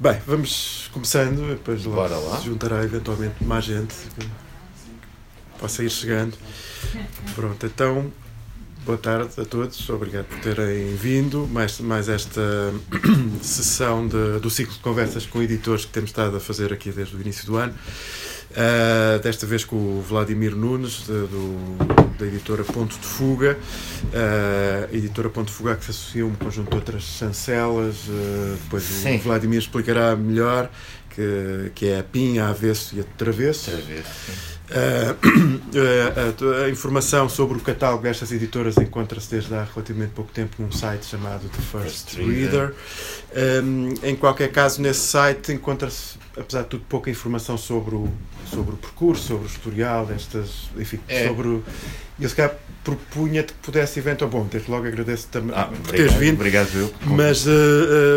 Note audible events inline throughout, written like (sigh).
Bem, vamos começando, depois lá, Bora lá. se juntará eventualmente mais gente que possa ir chegando. Pronto, então, boa tarde a todos, obrigado por terem vindo. Mais, mais esta (clears throat) sessão de- do ciclo de conversas com editores que temos estado a fazer aqui desde o início do ano. Uh, desta vez com o Vladimir Nunes, de- do, da editora Ponto de Fuga. Uh, editora Ponto de Fuga que se associa a um conjunto de outras chancelas. uh, depois Sim. o Vladimir explicará melhor. Que, que é a PIN, a avesso e a travesso. Sim. (coughs) Uh, a, a informação sobre o catálogo destas editoras encontra-se desde há relativamente pouco tempo num site chamado The First, First Reader. Um, em qualquer caso, nesse site encontra-se, apesar de tudo, pouca informação sobre o, sobre o percurso, sobre o historial destas. Enfim, É. sobre o. Eu se calhar propunha-te que pudesse eventualmente. Bom, desde logo agradeço também Ah, por teres vindo. obrigado eu. Mas uh,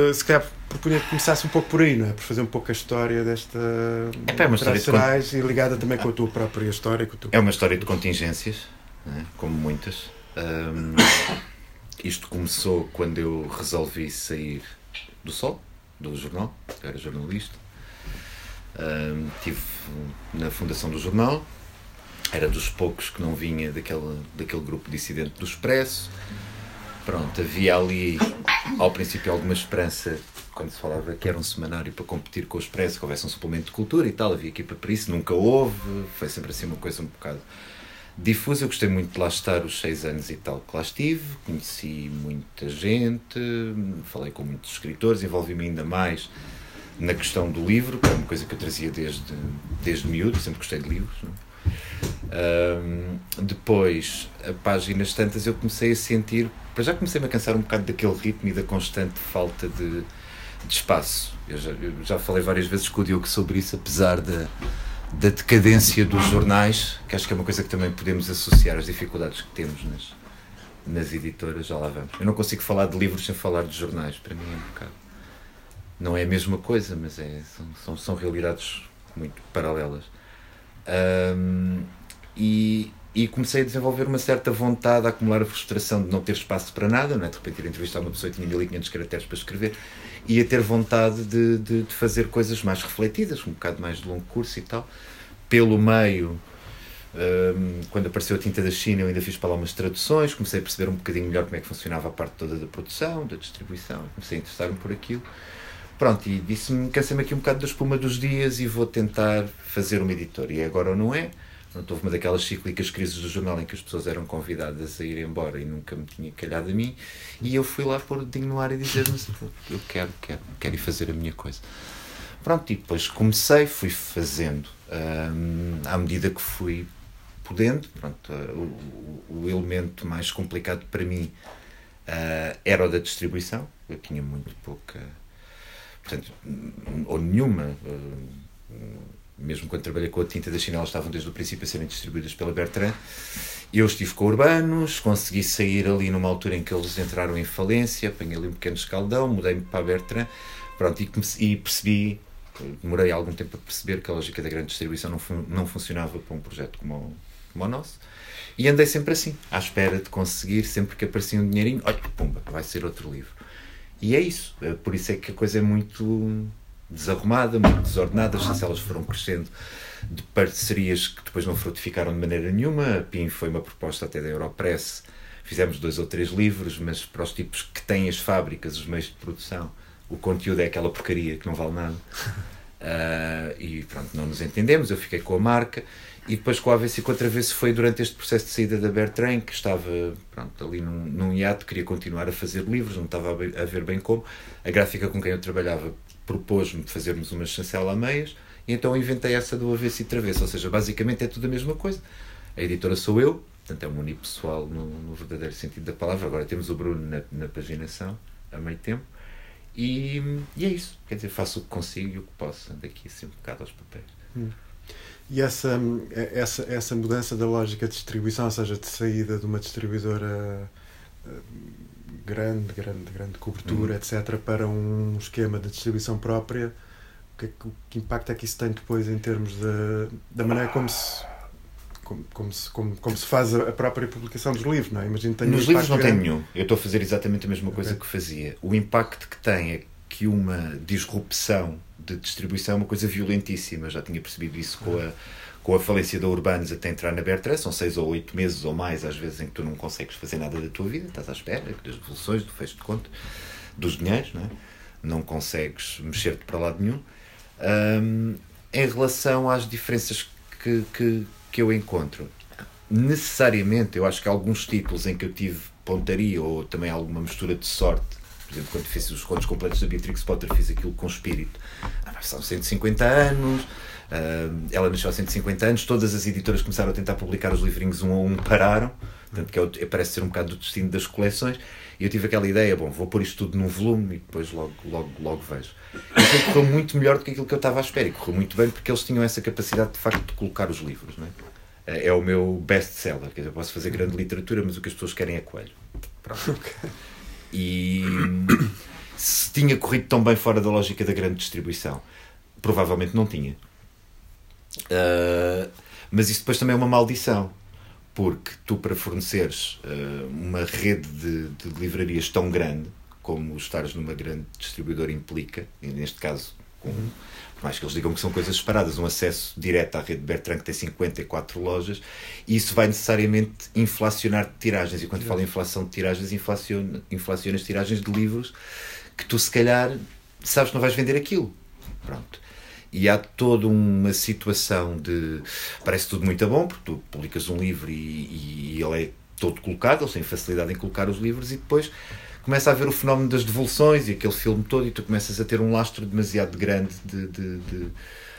uh, se calhar propunha que começasse um pouco por aí, não é? Por fazer um pouco a história desta. Epá, é uma história de Gerais e ligada também com a tua própria história. Teu... É uma história de contingências, né, como muitas. Ahm, isto começou quando eu resolvi sair do Sol, do jornal, eu era jornalista. Estive na fundação do jornal, era dos poucos que não vinha daquele, daquele grupo dissidente do Expresso. Pronto, havia ali ao princípio alguma esperança quando se falava que era um semanário para competir com o Expresso, que houvesse um suplemento de cultura e tal, havia equipa para isso, nunca houve, foi sempre assim uma coisa um bocado difusa. Eu gostei muito de lá estar os seis anos e tal que lá estive, conheci muita gente, falei com muitos escritores, envolvi-me ainda mais na questão do livro, que é uma coisa que eu trazia desde, desde miúdo, sempre gostei de livros. é? Depois, a páginas tantas, eu comecei a sentir, para já comecei-me a cansar um bocado daquele ritmo e da constante falta de, de espaço. Eu já, eu já falei várias vezes com o Diogo sobre isso, apesar da, da decadência dos jornais, que acho que é uma coisa que também podemos associar às dificuldades que temos nas, nas editoras, já lá vamos. Eu não consigo falar de livros sem falar de jornais, para mim é um bocado. Não é a mesma coisa, mas é, são, são, são realidades muito paralelas. Ahm, e, e comecei a desenvolver uma certa vontade, a acumular a frustração de não ter espaço para nada, não é? de repente ir entrevistar uma pessoa e tinha 1500 caracteres para escrever, e a ter vontade de, de, de fazer coisas mais refletidas, um bocado mais de longo curso e tal. Pelo meio, hum, quando apareceu a tinta da China, eu ainda fiz para lá umas traduções, comecei a perceber um bocadinho melhor como é que funcionava a parte toda da produção, da distribuição, comecei a interessar-me por aquilo. Pronto, e disse-me, cansei-me aqui um bocado da espuma dos dias e vou tentar fazer uma editora. E é agora não é? Pronto, houve uma daquelas cíclicas crises do jornal em que as pessoas eram convidadas a ir embora e nunca me tinha calhado a mim. E eu fui lá pôr o dedinho no ar e dizer mas eu quero, quero, quero ir fazer a minha coisa. Pronto, e depois comecei, fui fazendo. hum, à medida que fui podendo, pronto, o, o- o elemento mais complicado para mim uh, era o da distribuição. Eu tinha muito pouca, portanto, ou nenhuma. uh, mesmo quando trabalhei com a tinta da China, elas estavam desde o princípio a serem distribuídas pela Bertrand. Eu estive com Urbanos, consegui sair ali numa altura em que eles entraram em falência, apanhei ali um pequeno escaldão, mudei-me para a Bertrand, pronto, e, comece- e percebi, demorei algum tempo a perceber que a lógica da grande distribuição não, fun- não funcionava para um projeto como o, como o nosso. E andei sempre assim, à espera de conseguir, sempre que aparecia um dinheirinho, olha, pumba, vai ser outro livro. E é isso, é por isso é que a coisa é muito desarrumada, muito desordenada, as chancelas foram crescendo de parcerias que depois não frutificaram de maneira nenhuma. A PIN foi uma proposta até da Europress. Fizemos dois ou três livros, mas para os tipos que têm as fábricas, os meios de produção, o conteúdo é aquela porcaria que não vale nada. (laughs) Ah, e pronto, não nos entendemos. Eu fiquei com a marca. E depois com a AVC e com a Travesso foi durante este processo de saída da Bertrand, que estava pronto, ali num, num hiato, queria continuar a fazer livros, não estava a, ver bem como. A gráfica com quem eu trabalhava propôs-me fazermos uma chancela a meias, e então inventei essa do avesso e travesso, ou seja, basicamente é tudo a mesma coisa. A editora sou eu, portanto é um unipessoal no, no verdadeiro sentido da palavra. Agora temos o Bruno na, na paginação, a meio tempo, e, e é isso. Quer dizer, faço o que consigo e o que posso, daqui assim um bocado aos papéis. E essa, essa, essa mudança da lógica de distribuição, ou seja, de saída de uma distribuidora eh, grande, grande, grande cobertura, Uhum. etc., para um esquema de distribuição própria, que, é que, que impacto é que isso tem depois em termos de, da maneira como se, como, como, se, como, como se faz a própria publicação dos livros, não é? Imagino que um Nos livros não tem grande. nenhum. Eu estou a fazer exatamente a mesma coisa Ok. que fazia. O impacto que tem é que uma disrupção de distribuição é uma coisa violentíssima. Já tinha percebido isso com a, com a falência da Urbanos até entrar na Bertrand. São seis ou oito meses ou mais, às vezes, em que tu não consegues fazer nada da tua vida. Estás à espera das devoluções, do fecho de conta, dos dinheiros, não é? Não consegues mexer-te para lado nenhum. Um, em relação às diferenças que, que, que eu encontro, necessariamente, eu acho que alguns títulos em que eu tive pontaria ou também alguma mistura de sorte por exemplo, quando fiz os contos completos da Beatrix Potter, fiz aquilo com espírito. Ah, são 150 anos, uh, ela nasceu há 150 anos, todas as editoras começaram a tentar publicar os livrinhos um a um, pararam, portanto, que é, parece ser um bocado do destino das coleções, e eu tive aquela ideia, bom, vou pôr isto tudo num volume e depois logo, logo, logo vejo. E aquilo correu muito melhor do que aquilo que eu estava à espera, e correu muito bem porque eles tinham essa capacidade de facto de colocar os livros, não é? é o meu best-seller. Quer dizer, eu posso fazer grande literatura, mas o que as pessoas querem é coelho. Pronto. Okay. E se tinha corrido tão bem fora da lógica da grande distribuição, provavelmente não tinha. Uh, mas isso depois também é uma maldição, porque tu, para forneceres uh, uma rede de, de, livrarias tão grande como estares numa grande distribuidora implica, neste caso com mais que eles digam que são coisas separadas, um acesso direto à rede Bertrand que tem 54 lojas, e isso vai necessariamente inflacionar tiragens. E quando falo em inflação de tiragens, inflaciona, inflaciona as tiragens de livros que tu, se calhar, sabes que não vais vender aquilo. Pronto. E há toda uma situação de. Parece tudo muito bom, porque tu publicas um livro e, e ele é todo colocado, eles têm facilidade em colocar os livros, e depois começa a haver o fenómeno das devoluções e aquele filme todo, e tu começas a ter um lastro demasiado grande de, de, de,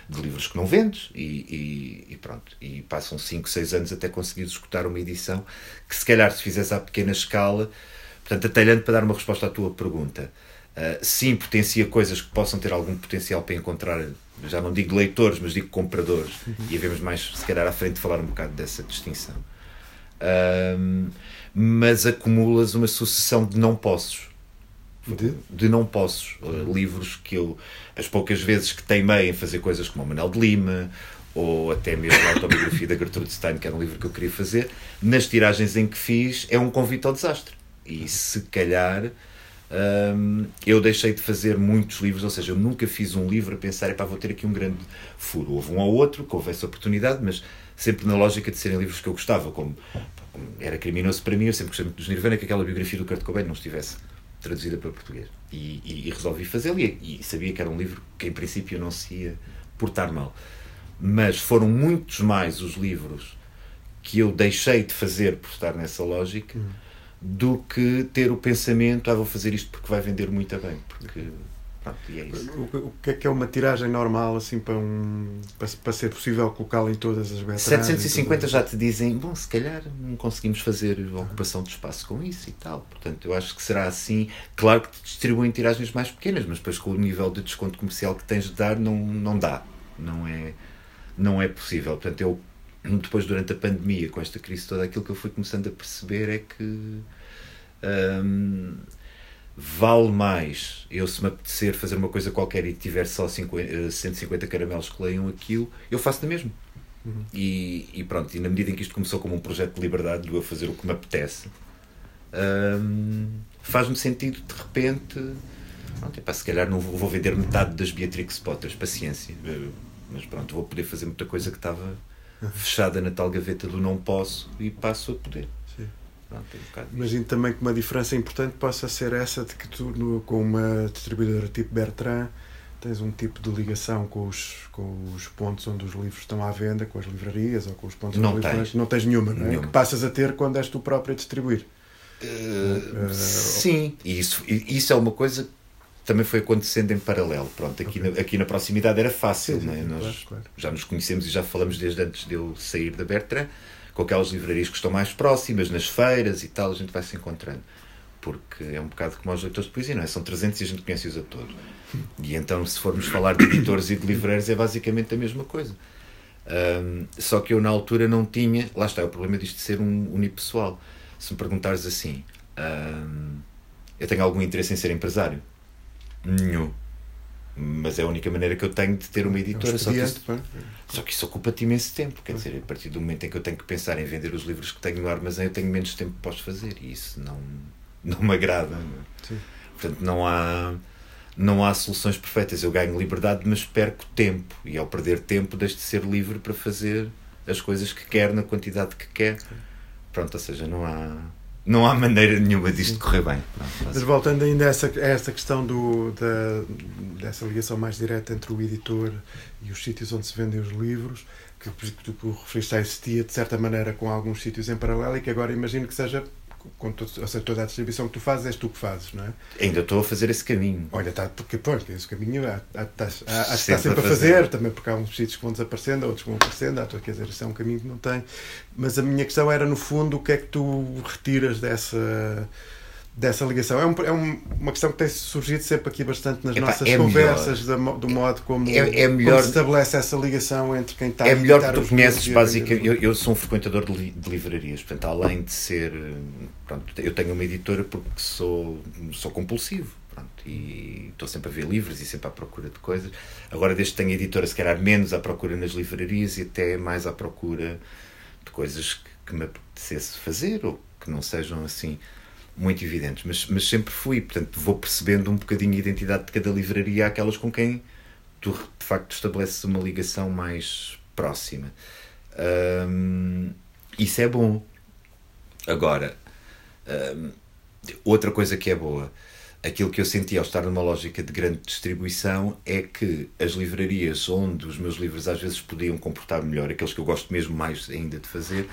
de livros que não vendes, e, e, e, pronto. E passam 5, 6 anos até conseguir escutar uma edição que, se calhar, se fizesse à pequena escala, portanto, atalhando para dar uma resposta à tua pergunta. Uh, sim, potencia coisas que possam ter algum potencial para encontrar, já não digo leitores, mas digo compradores, uhum. e havemos mais, se calhar, à frente falar um bocado dessa distinção. Uh, mas acumulas uma sucessão de não possos. De? de não possos. Livros que eu, as poucas vezes que teimei em fazer coisas como o Manuel de Lima, ou até mesmo a autobiografia da Gertrude Stein, que era um livro que eu queria fazer, nas tiragens em que fiz, é um convite ao desastre. E se calhar um, eu deixei de fazer muitos livros, ou seja, eu nunca fiz um livro a pensar, é para vou ter aqui um grande furo. Houve um ou outro que houve essa oportunidade, mas sempre na lógica de serem livros que eu gostava, como era criminoso para mim, eu sempre gostei muito dos Nirvana, que aquela biografia do Kurt Cobain não estivesse traduzida para português. E, e, e resolvi fazê-lo e, e, sabia que era um livro que em princípio não se ia portar mal. Mas foram muitos mais os livros que eu deixei de fazer por estar nessa lógica hum. do que ter o pensamento, ah, vou fazer isto porque vai vender muito bem. Porque Pronto, e é isso. O, o, que é que é uma tiragem normal assim para, um, para, para ser possível colocá-la em todas as betras? 750 já te dizem, bom, se calhar não conseguimos fazer ocupação de espaço com isso e tal. Portanto, eu acho que será assim. Claro que te distribuem tiragens mais pequenas, mas depois com o nível de desconto comercial que tens de dar, não, não dá. Não é, não é possível. Portanto, eu depois durante a pandemia, com esta crise toda, aquilo que eu fui começando a perceber é que. Hum, vale mais eu se me apetecer fazer uma coisa qualquer e tiver só 50, 150 eh, caramelos que leiam aquilo, eu faço da mesmo. Uhum. E, e, pronto, e na medida em que isto começou como um projeto de liberdade, de eu fazer o que me apetece, hum, faz-me sentido de repente. Pronto, epá, se calhar não vou, vou vender metade das Beatrix Potters, paciência. Eh, mas pronto, vou poder fazer muita coisa que estava uhum. fechada na tal gaveta do não posso e passo a poder. Pronto, um Imagino também que uma diferença importante possa ser essa de que tu, no, com uma distribuidora tipo Bertrand, tens um tipo de ligação com os, com os pontos onde os livros estão à venda, com as livrarias ou com os pontos não onde tens. Livros, não tens nenhuma, não é? Nenhuma. Que passas a ter quando és tu próprio a distribuir. Uh, uh, sim, e isso, isso é uma coisa que também foi acontecendo em paralelo. Pronto, aqui, okay. na, aqui na proximidade era fácil, sim, sim, é? Nós claro, claro. já nos conhecemos e já falamos desde antes de eu sair da Bertrand com aquelas livrarias que estão mais próximas, nas feiras e tal, a gente vai se encontrando. Porque é um bocado como os leitores de poesia, não é? São 300 e a gente conhece-os a todos. E então, se formos falar de editores e de livreiros, é basicamente a mesma coisa. Um, só que eu, na altura, não tinha. Lá está, é o problema disto de ser um unipessoal. Se me perguntares assim, um, eu tenho algum interesse em ser empresário? Nenhum mas é a única maneira que eu tenho de ter uma editora. Só que, isso, só que isso ocupa-te imenso tempo. Quer dizer, a partir do momento em que eu tenho que pensar em vender os livros que tenho no armazém, eu tenho menos tempo que posso fazer. E isso não, não me agrada. Sim. Portanto, não há, não há soluções perfeitas. Eu ganho liberdade, mas perco tempo. E ao perder tempo, deixo de ser livre para fazer as coisas que quer na quantidade que quer. Pronto, ou seja, não há, não há maneira nenhuma disto correr bem. Mas voltando ainda a essa, a essa questão do, da, dessa ligação mais direta entre o editor e os sítios onde se vendem os livros, que, que tu referiste a existia de certa maneira com alguns sítios em paralelo e que agora imagino que seja com todo, ou seja, toda a distribuição que tu fazes, és tu que fazes, não é? Ainda estou a fazer esse caminho. Olha, está, porque pronto, esse caminho há, há, há, há, está sempre a fazer, fazer, também porque há uns sítios que vão desaparecendo, outros que vão aparecendo, há, quer dizer, isso é um caminho que não tem. Mas a minha questão era, no fundo, o que é que tu retiras dessa dessa ligação. É, um, é uma questão que tem surgido sempre aqui bastante nas Epá, nossas é conversas do modo como, é, é melhor, como se estabelece essa ligação entre quem está É melhor que tu conheces basicamente. Eu, eu sou um frequentador de, li, de, livrarias, portanto, além de ser. Pronto, eu tenho uma editora porque sou, sou compulsivo. Pronto, e estou sempre a ver livros e sempre à procura de coisas. Agora, desde que tenho editora, se calhar menos à procura nas livrarias e até mais à procura de coisas que, que me apetecesse fazer ou que não sejam assim muito evidentes, mas, mas sempre fui, portanto vou percebendo um bocadinho a identidade de cada livraria, aquelas com quem tu de facto estabeleces uma ligação mais próxima. isso é bom. Agora, outra coisa que é boa, aquilo que eu senti ao estar numa lógica de grande distribuição é que as livrarias onde os meus livros às vezes podiam comportar melhor, aqueles que eu gosto mesmo mais ainda de fazer,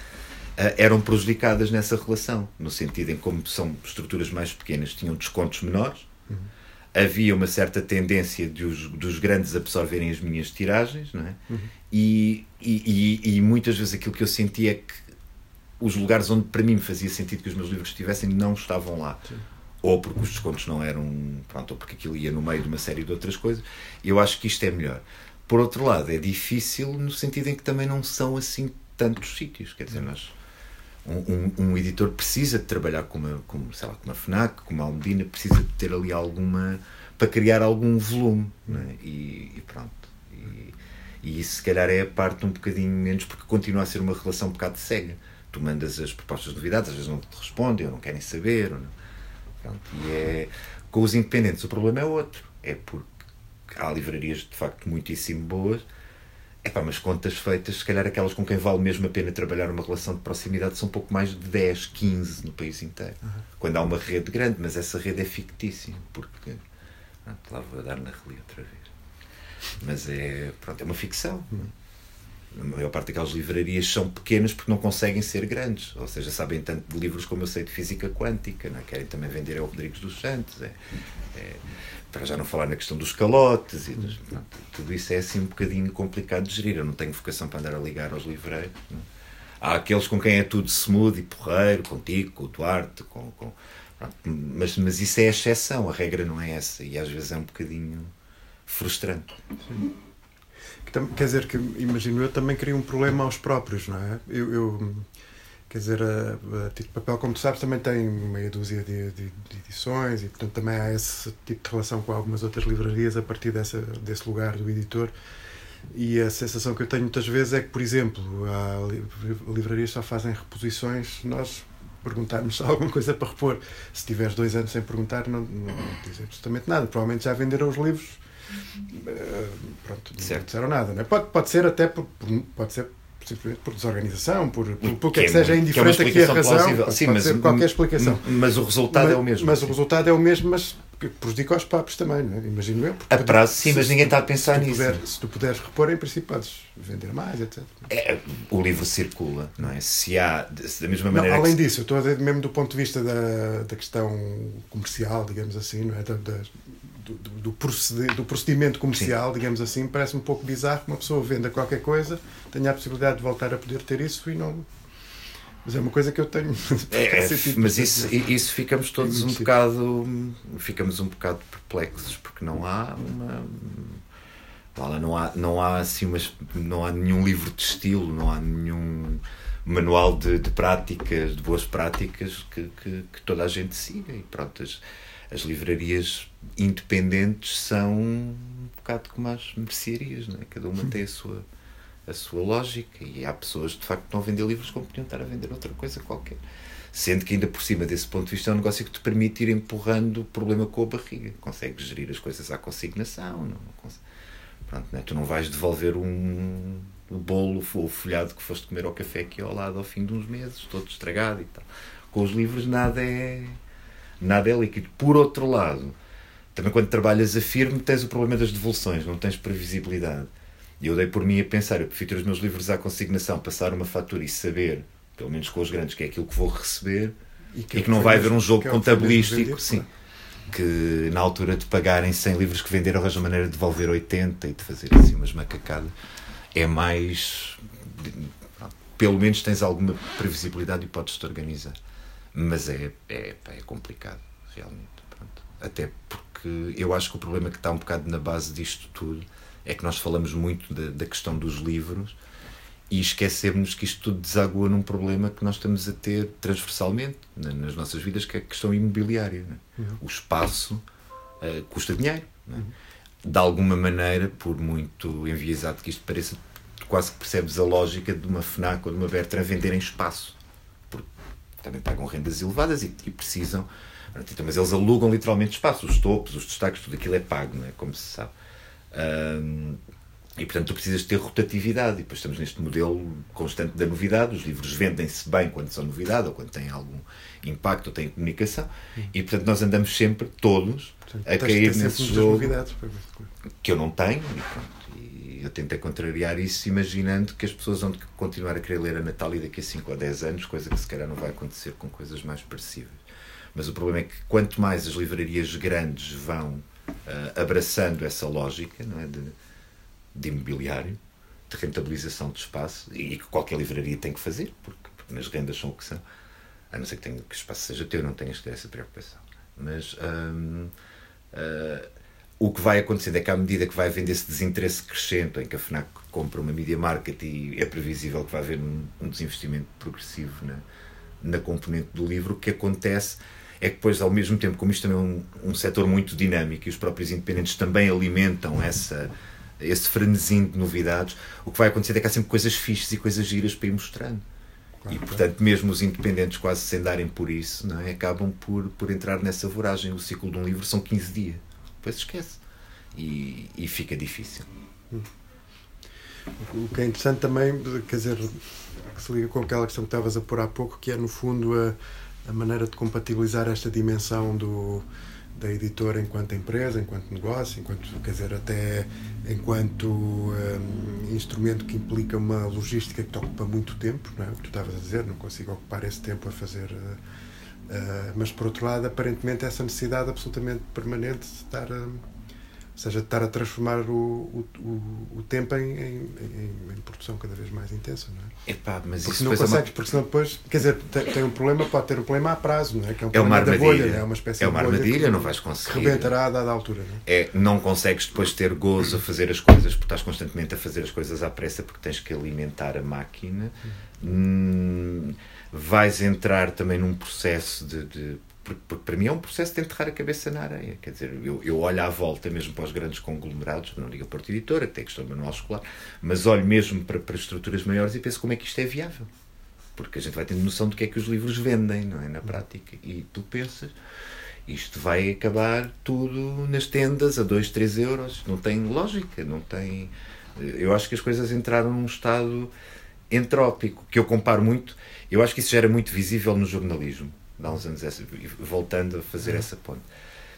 eram prejudicadas nessa relação, no sentido em como são estruturas mais pequenas, tinham descontos menores, uhum. havia uma certa tendência de os, dos grandes absorverem as minhas tiragens, não é? Uhum. E, e, e, e, muitas vezes aquilo que eu sentia é que os lugares onde para mim fazia sentido que os meus livros estivessem não estavam lá. Sim. Ou porque os descontos não eram. Pronto, ou porque aquilo ia no meio de uma série de outras coisas. Eu acho que isto é melhor. Por outro lado, é difícil no sentido em que também não são assim tantos sítios. Quer dizer, nós um, um, editor precisa de trabalhar com uma, com, sei lá, com uma FNAC, com uma Almedina, precisa de ter ali alguma. para criar algum volume. É? E, e, pronto. E, e, isso, se calhar, é a parte um bocadinho menos, porque continua a ser uma relação um bocado cega. Tu mandas as propostas de novidades, às vezes não te respondem, ou não querem saber. Não. Pronto, e é. Com os independentes, o problema é outro. É porque há livrarias de facto muitíssimo boas é pá, mas contas feitas, se calhar aquelas com quem vale mesmo a pena trabalhar uma relação de proximidade são um pouco mais de 10, 15 no país inteiro. Uhum. Quando há uma rede grande, mas essa rede é fictícia, porque. Pronto, lá vou dar na reli outra vez. Mas é, pronto, é uma ficção. Uhum. A maior parte daquelas livrarias são pequenas porque não conseguem ser grandes. Ou seja, sabem tanto de livros como eu sei de física quântica. Não é? Querem também vender ao Rodrigues dos Santos. É, é, para já não falar na questão dos calotes e dos, pronto, tudo isso é assim um bocadinho complicado de gerir. Eu não tenho vocação para andar a ligar aos livreiros. Não? É? Há aqueles com quem é tudo smooth e porreiro, contigo, com o Duarte, com, com mas, mas isso é a exceção, a regra não é essa e às vezes é um bocadinho frustrante. Sim. Quer dizer que, imagino eu, também cria um problema aos próprios, não é? Eu, eu Quer dizer, a, a Tito Papel, como tu sabes, também tem meia dúzia de, de, de, edições e, portanto, também há esse tipo de relação com algumas outras livrarias a partir dessa, desse lugar do editor. E a sensação que eu tenho muitas vezes é que, por exemplo, há livrarias só fazem reposições, nós perguntarmos (laughs) alguma coisa para repor. Se tiveres dois anos sem perguntar, não, não, não diz absolutamente nada. Provavelmente já venderam os livros. Uh, pronto, certo. não disseram nada. Não é? pode, pode ser até por, pode ser por desorganização, por, por, por que, que, é, seja indiferente aqui a razão. Pode, Sim, mas, qualquer explicação. Mas o resultado mas, é o mesmo. Mas o resultado é o mesmo, mas prejudica os papos também, não é? imagino eu. A prazo, sim, mas ninguém está a pensar se nisso. Puder, se tu puderes repor, em princípio podes vender mais, etc. É, o livro circula, não é? Se há, da mesma maneira. Não, além que... disso, eu estou a dizer mesmo do ponto de vista da, da questão comercial, digamos assim, não é? Da, da, do, do, proceder, do procedimento comercial, Sim. digamos assim, parece um pouco bizarro que uma pessoa venda qualquer coisa, tenha a possibilidade de voltar a poder ter isso e não. Mas é uma coisa que eu tenho. (laughs) É, mas isso, isso ficamos todos um bocado. Ficamos um bocado perplexos, porque não há uma. Não há, não há assim umas, não há nenhum livro de estilo, não há nenhum manual de, de práticas, de boas práticas que, que, que toda a gente siga. E pronto, as, as livrarias independentes são um bocado como as mercearias, não é? cada uma tem a sua, a sua lógica e há pessoas de facto que estão a vender livros como podiam estar a vender outra coisa qualquer. Sendo que ainda por cima desse ponto de vista é um negócio que te permite ir empurrando o problema com a barriga. Consegues gerir as coisas à consignação. Não, Pronto, né? Tu não vais devolver um, o bolo ou o folhado que foste comer ao café aqui ao lado ao fim de uns meses, todo estragado e tal. Com os livros nada é, nada é líquido. Por outro lado, também quando trabalhas a firme tens o problema das devoluções, não tens previsibilidade. E eu dei por mim a pensar, eu prefiro ter os meus livros à consignação, passar uma fatura e saber, pelo menos com os grandes, que é aquilo que vou receber e que, e que não vai haver um jogo é contabilístico. Sim que na altura de pagarem 100 livros que venderam arranjam maneira de devolver 80 e de fazer assim umas macacadas é mais pelo menos tens alguma previsibilidade e podes-te organizar mas é, é, é complicado realmente Pronto. até porque eu acho que o problema que está um bocado na base disto tudo é que nós falamos muito da, da questão dos livros e esquecermos que isto tudo desagua num problema que nós estamos a ter transversalmente nas nossas vidas, que é a questão imobiliária. É? Uhum. O espaço uh, custa dinheiro. É? Uhum. De alguma maneira, por muito enviesado que isto pareça, quase que percebes a lógica de uma FNAC ou de uma Bertrand venderem espaço. Também pagam rendas elevadas e, e precisam. Então, mas eles alugam literalmente espaço. Os topos, os destaques, tudo aquilo é pago, não é? como se sabe. E, portanto, tu precisas ter rotatividade. E depois estamos neste modelo constante da novidade. Os livros vendem-se bem quando são novidade ou quando têm algum impacto ou têm comunicação. E, portanto, nós andamos sempre, todos, portanto, a cair nesse jogo que eu não tenho. E, pronto, eu tentei contrariar isso imaginando que as pessoas vão continuar a querer ler a Natália daqui a 5 ou 10 anos, coisa que se calhar não vai acontecer com coisas mais parecidas. Mas o problema é que quanto mais as livrarias grandes vão uh, abraçando essa lógica, não é? De, de imobiliário, de rentabilização de espaço, e que qualquer livraria tem que fazer, porque, porque nas rendas são o que são, a não ser que, tenha, que o espaço seja teu, não tenhas que ter essa preocupação. Mas hum, uh, o que vai acontecendo é que, à medida que vai havendo esse desinteresse crescente, em que a FNAC compra uma media market e é previsível que vai haver um, um desinvestimento progressivo na, na componente do livro, o que acontece é que depois, ao mesmo tempo, como isto também é um, um setor muito dinâmico e os próprios independentes também alimentam essa esse frenesim de novidades, o que vai acontecer é que há sempre coisas fixes e coisas giras para ir mostrando. Claro, e portanto, mesmo os independentes, quase sem darem por isso, não é? acabam por, por entrar nessa voragem. O ciclo de um livro são 15 dias, depois esquece. E, e fica difícil. O que é interessante também, quer dizer, que se liga com aquela questão que estavas a pôr há pouco, que é no fundo a, a maneira de compatibilizar esta dimensão do da editora enquanto empresa, enquanto negócio, enquanto, quer dizer, até enquanto um, instrumento que implica uma logística que te ocupa muito tempo, não é? o que tu estavas a dizer, não consigo ocupar esse tempo a fazer. Uh, uh, mas por outro lado, aparentemente, essa necessidade absolutamente permanente de estar. Uh, seja, de estar a transformar o, o, o tempo em, em, em, produção cada vez mais intensa, não é? Epá, mas porque isso não consegues, é uma... porque senão depois, quer dizer, tem, tem, um problema, pode ter um problema a prazo, não é? Que é, um é uma armadilha, bolha, é uma espécie é uma armadilha, não vais conseguir. Rebentará a dada altura, não é? é? Não consegues depois ter gozo a fazer as coisas, porque estás constantemente a fazer as coisas à pressa, porque tens que alimentar a máquina. Hum, vais entrar também num processo de, de porque, para mim é um processo de enterrar a cabeça na areia. Quer dizer, eu, eu olho à volta mesmo para os grandes conglomerados, não digo a Porta Editora, que tem questão do manual escolar, mas olho mesmo para, para estruturas maiores e penso como é que isto é viável. Porque a gente vai tendo noção do que é que os livros vendem, não é? Na prática. E tu pensas, isto vai acabar tudo nas tendas a 2, 3 euros. Não tem lógica, não tem. Eu acho que as coisas entraram num estado entrópico, que eu comparo muito. Eu acho que isso já era muito visível no jornalismo há uns anos, essa, voltando a fazer essa ponte.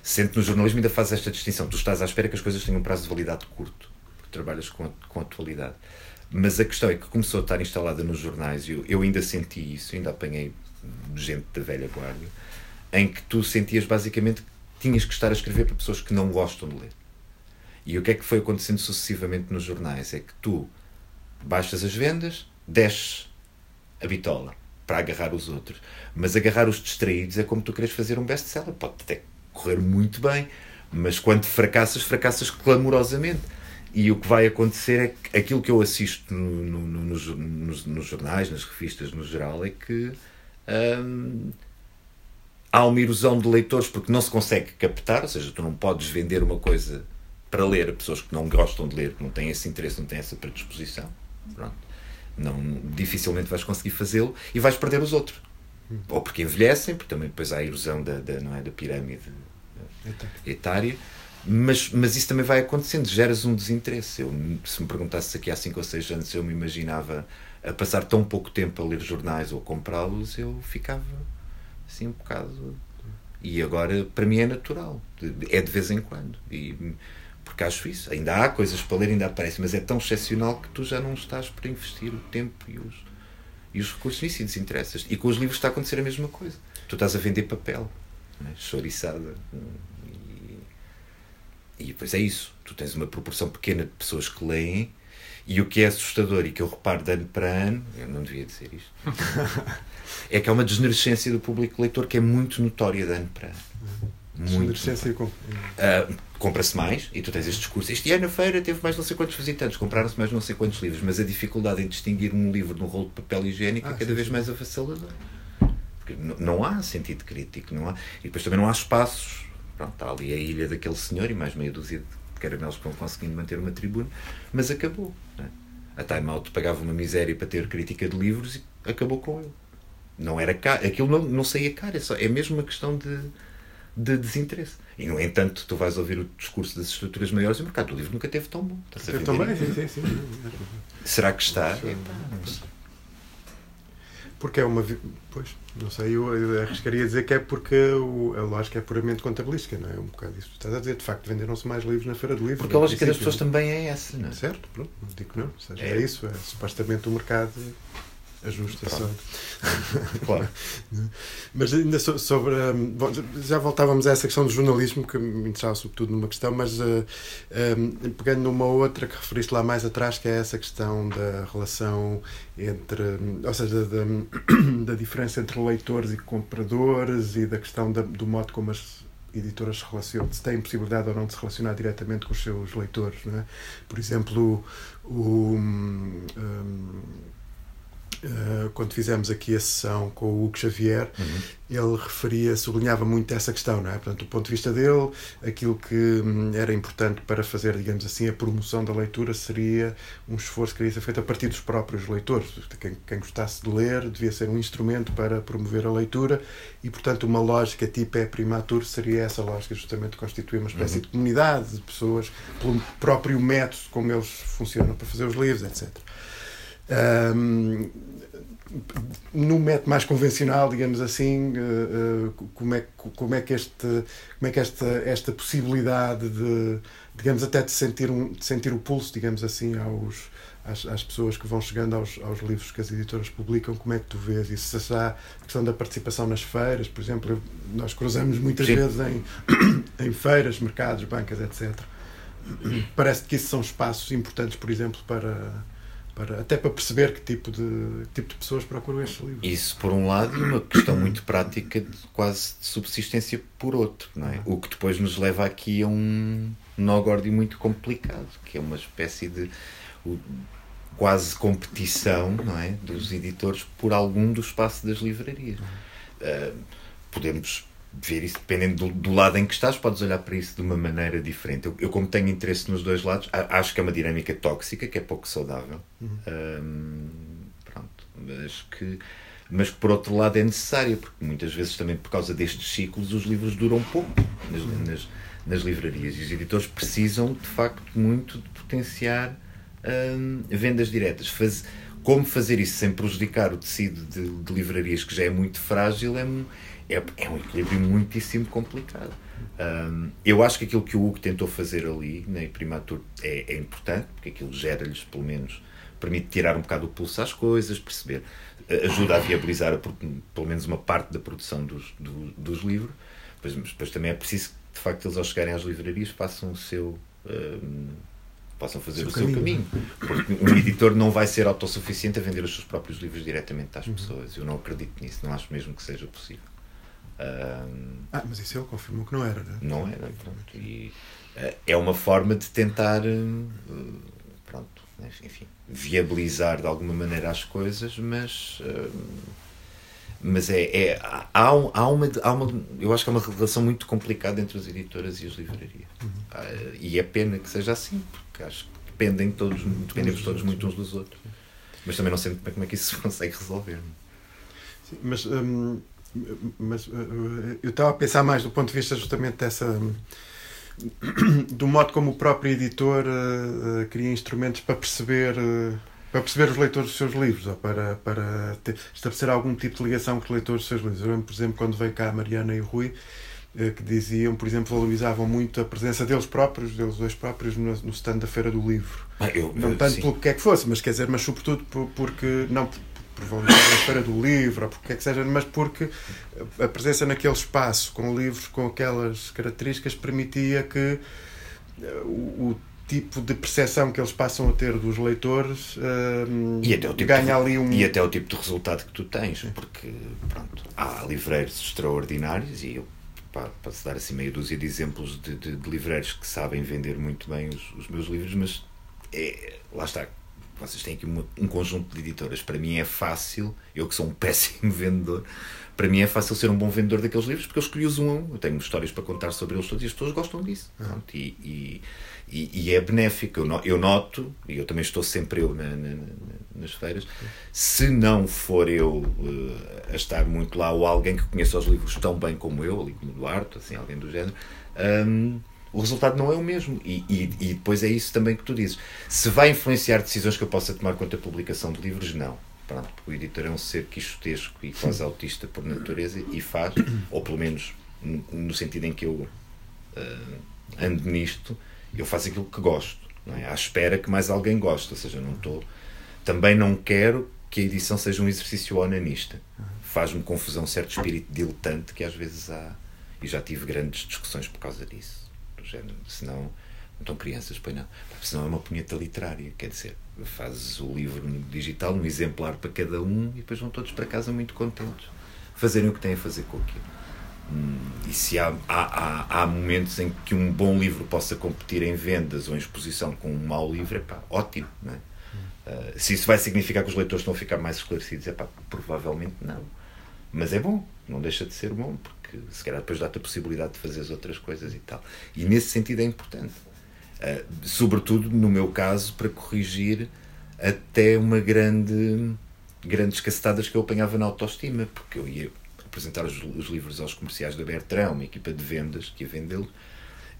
Sendo no jornalismo ainda faz esta distinção. Tu estás à espera que as coisas tenham um prazo de validade curto, porque trabalhas com, a, com a atualidade. Mas a questão é que começou a estar instalada nos jornais, e eu, eu ainda senti isso, ainda apanhei gente da velha guarda, em que tu sentias basicamente que tinhas que estar a escrever para pessoas que não gostam de ler. E o que é que foi acontecendo sucessivamente nos jornais? É que tu baixas as vendas, desces a bitola para agarrar os outros. Mas agarrar os distraídos é como tu queres fazer um best-seller. Pode até correr muito bem, mas quando fracassas, fracassas clamorosamente. E o que vai acontecer é que aquilo que eu assisto no, no, nos, nos, nos, jornais, nas revistas no geral, é que hum, há uma erosão de leitores porque não se consegue captar, ou seja, tu não podes vender uma coisa para ler a pessoas que não gostam de ler, que não têm esse interesse, não têm essa predisposição. Pronto. Não, dificilmente vais conseguir fazê-lo e vais perder os outros. Ou porque envelhecem, porque também depois há a erosão da, da, não é, da pirâmide etária. Mas, mas isso também vai acontecendo, geras um desinteresse. Eu, se me perguntasse aqui há 5 ou 6 anos eu me imaginava a passar tão pouco tempo a ler jornais ou comprá-los, eu ficava assim um bocado. E agora, para mim, é natural. É de vez em quando. E, acho isso. Ainda há coisas para ler, ainda aparece, mas é tão excepcional que tu já não estás para investir o tempo e os, e os recursos nisso e desinteressas. E com os livros está a acontecer a mesma coisa. Tu estás a vender papel, né? E, e depois é isso. Tu tens uma proporção pequena de pessoas que leem e o que é assustador e que eu reparo de ano para ano, eu não devia dizer isto, (laughs) é que há uma desnerescência do público leitor que é muito notória de ano para ano. Muito. Uh, Compra-se mais e tu tens este discurso. Este ano a feira teve mais não sei quantos visitantes, compraram-se mais não sei quantos livros, mas a dificuldade em distinguir um livro de um rolo de papel higiênico ah, é cada sim, vez sim. mais avassalador. Porque não há sentido crítico, não há. E depois também não há espaços. Pronto, está ali a ilha daquele senhor e mais meia dúzia de caramelos que vão conseguindo manter uma tribuna, mas acabou. É? A Time Out pagava uma miséria para ter crítica de livros e acabou com ele. Não era caro, aquilo não, não saía caro, é, só, é mesmo uma questão de, de desinteresse. E, no entanto, tu vais ouvir o discurso das estruturas maiores e o mercado do livro nunca teve tão bom. Tão bem, sim, sim, sim. Será que está? É, porque é uma. Pois, não sei, eu, arriscaria dizer que é porque o, a lógica é puramente contabilística, não é? Um bocado isso estás a dizer. De facto, venderam-se mais livros na Feira do Livro. Porque a lógica das pessoas também é essa, não é? Certo, pronto, não digo que não. Ou seja, é. é isso, é supostamente o mercado ajusta só. (laughs) claro. mas ainda sobre. Hum, já voltávamos a essa questão do jornalismo, que me interessava sobretudo numa questão, mas uh, um, pegando numa outra que referiste lá mais atrás, que é essa questão da relação entre. ou seja, da, (coughs) da diferença entre leitores e compradores e da questão da, do modo como as editoras se relacionam, se têm possibilidade ou não de se relacionar diretamente com os seus leitores. Não é? Por exemplo, o. Um, eh, quando fizemos aqui a sessão com o Hugo Xavier, uhum. ele referia, sublinhava muito essa questão, não é? Portanto, do ponto de vista dele, aquilo que hum, era importante para fazer, digamos assim, a promoção da leitura seria um esforço que iria ser feito a partir dos próprios leitores. Quem, quem gostasse de ler devia ser um instrumento para promover a leitura e, portanto, uma lógica tipo é primatur seria essa lógica, justamente constituir uma espécie uhum. de comunidade de pessoas, pelo próprio método como eles funcionam para fazer os livros, etc. Um, no método mais convencional, digamos assim, uh, uh, como é, como é que, este, como é que esta, esta possibilidade de, digamos, até de sentir, um, de sentir o pulso, digamos assim, aos, às, às pessoas que vão chegando aos, aos livros que as editoras publicam, como é que tu vês isso? Se há a questão da participação nas feiras, por exemplo, nós cruzamos muitas Sim. vezes em, (coughs) em feiras, mercados, bancas, etc. Parece que isso são espaços importantes, por exemplo, para para, até para perceber que tipo de, que tipo de pessoas procuram estes livros. Isso, por um lado, e uma questão muito prática, de, quase de subsistência por outro, não é? O que depois nos leva aqui a um nó gordo muito complicado, que é uma espécie de o, quase competição, não é? Dos editores por algum do espaço das livrarias. Uh, podemos ver isso dependendo do, do, lado em que estás, podes olhar para isso de uma maneira diferente. Eu, eu, como tenho interesse nos dois lados, acho que é uma dinâmica tóxica, que é pouco saudável. Uhum. Um, pronto, mas que, mas que por outro lado é necessária, porque muitas vezes também por causa destes ciclos os livros duram pouco nas, uhum. nas, nas livrarias e os editores precisam de facto muito de potenciar um, vendas diretas. Faz, como fazer isso sem prejudicar o tecido de, de livrarias que já é muito frágil é é, é um equilíbrio muitíssimo complicado. Um, eu acho que aquilo que o Hugo tentou fazer ali na Primatur é, é importante, porque aquilo gera-lhes, pelo menos, permite tirar um bocado o pulso às coisas, perceber, ajuda a viabilizar a, pelo menos uma parte da produção dos, do, dos livros, mas depois também é preciso que, de facto, eles ao chegarem às livrarias façam o seu. Um, possam fazer o seu, o caminho. seu caminho. Porque um editor não vai ser autossuficiente a vender os seus próprios livros diretamente às uhum. pessoas. Eu não acredito nisso, não acho mesmo que seja possível. Um, ah, mas isso ele confirmou que não era, não é? Não era, pronto. E uh, é uma forma de tentar, uh, pronto, enfim, viabilizar de alguma maneira as coisas, mas. Uh, mas é, é há, há, uma, há uma eu acho que há uma relação muito complicada entre as editoras e as livrarias uhum. e é pena que seja assim porque acho que dependem todos dependemos todos muito uns dos outros mas também não sei como é que isso se (laughs) consegue resolver Sim, mas, hum, mas uh, eu estava a pensar mais do ponto de vista justamente dessa. (coughs) Do modo como o próprio editor uh, uh, cria instrumentos para perceber. para perceber os leitores dos seus livros, ou para, para ter, estabelecer algum tipo de ligação com os leitores dos seus livros. Eu lembro, por exemplo, quando veio cá a Mariana e o Rui, que diziam, por exemplo, valorizavam muito a presença deles próprios, deles dois próprios, no, no stand da Feira do Livro. Ah, eu, não tanto sim. pelo que é que fosse, mas quer dizer, mas sobretudo porque, não valorizar a Feira do Livro, ou porque é que seja, mas porque a presença naquele espaço, com livros com aquelas características, permitia que o, o tipo de percepção que eles passam a ter dos leitores uh, e até o tipo ganha de, ali um... E até o tipo de resultado que tu tens, porque pronto, há livreiros extraordinários e eu se dar assim meia dúzia de exemplos de, de, de livreiros que sabem vender muito bem os, os meus livros, mas é, lá está, vocês têm aqui um, um conjunto de editoras. Para mim é fácil, eu que sou um (laughs) péssimo vendedor, para mim é fácil ser um bom vendedor daqueles livros porque eu escolhi-os um a um. Eu tenho histórias para contar sobre eles todos e as pessoas gostam disso. Uhum. E, e, e, é benéfico. Eu, noto, e eu também estou sempre eu na, na, nas feiras, se não for eu uh, a estar muito lá ou alguém que conheça os livros tão bem como eu, ali como Duarte, assim, alguém do género. Um, o resultado não é o mesmo. E, e, e, depois é isso também que tu dizes. Se vai influenciar decisões que eu possa tomar quanto à publicação de livros, não. Pronto, porque o editor é um ser quixotesco e quase autista por natureza e faz, ou pelo menos no sentido em que eu uh, ando nisto, eu faço aquilo que gosto, não é? à espera que mais alguém goste. Ou seja, não estou. Também não quero que a edição seja um exercício onanista. Faz-me confusão certo espírito diletante que às vezes há. E já tive grandes discussões por causa disso género. Senão, não estão crianças, pois não. Senão é uma punheta literária, quer dizer, fazes o livro digital, um exemplar para cada um e depois vão todos para casa muito contentes. Fazerem o que têm a fazer com aquilo. Hum, e se há, há, há, há, momentos em que um bom livro possa competir em vendas ou em exposição com um mau livro, é pá, ótimo, não é? Uh, se isso vai significar que os leitores a ficar mais esclarecidos, é pá, provavelmente não. Mas é bom, não deixa de ser bom, porque que se calhar depois dá-te a possibilidade de fazer as outras coisas e tal. E nesse sentido é importante. Uh, sobretudo, no meu caso, para corrigir até uma grande grandes cacetadas que eu apanhava na autoestima, porque eu ia apresentar os, os livros aos comerciais da Bertrand, uma equipa de vendas que ia vendê-los,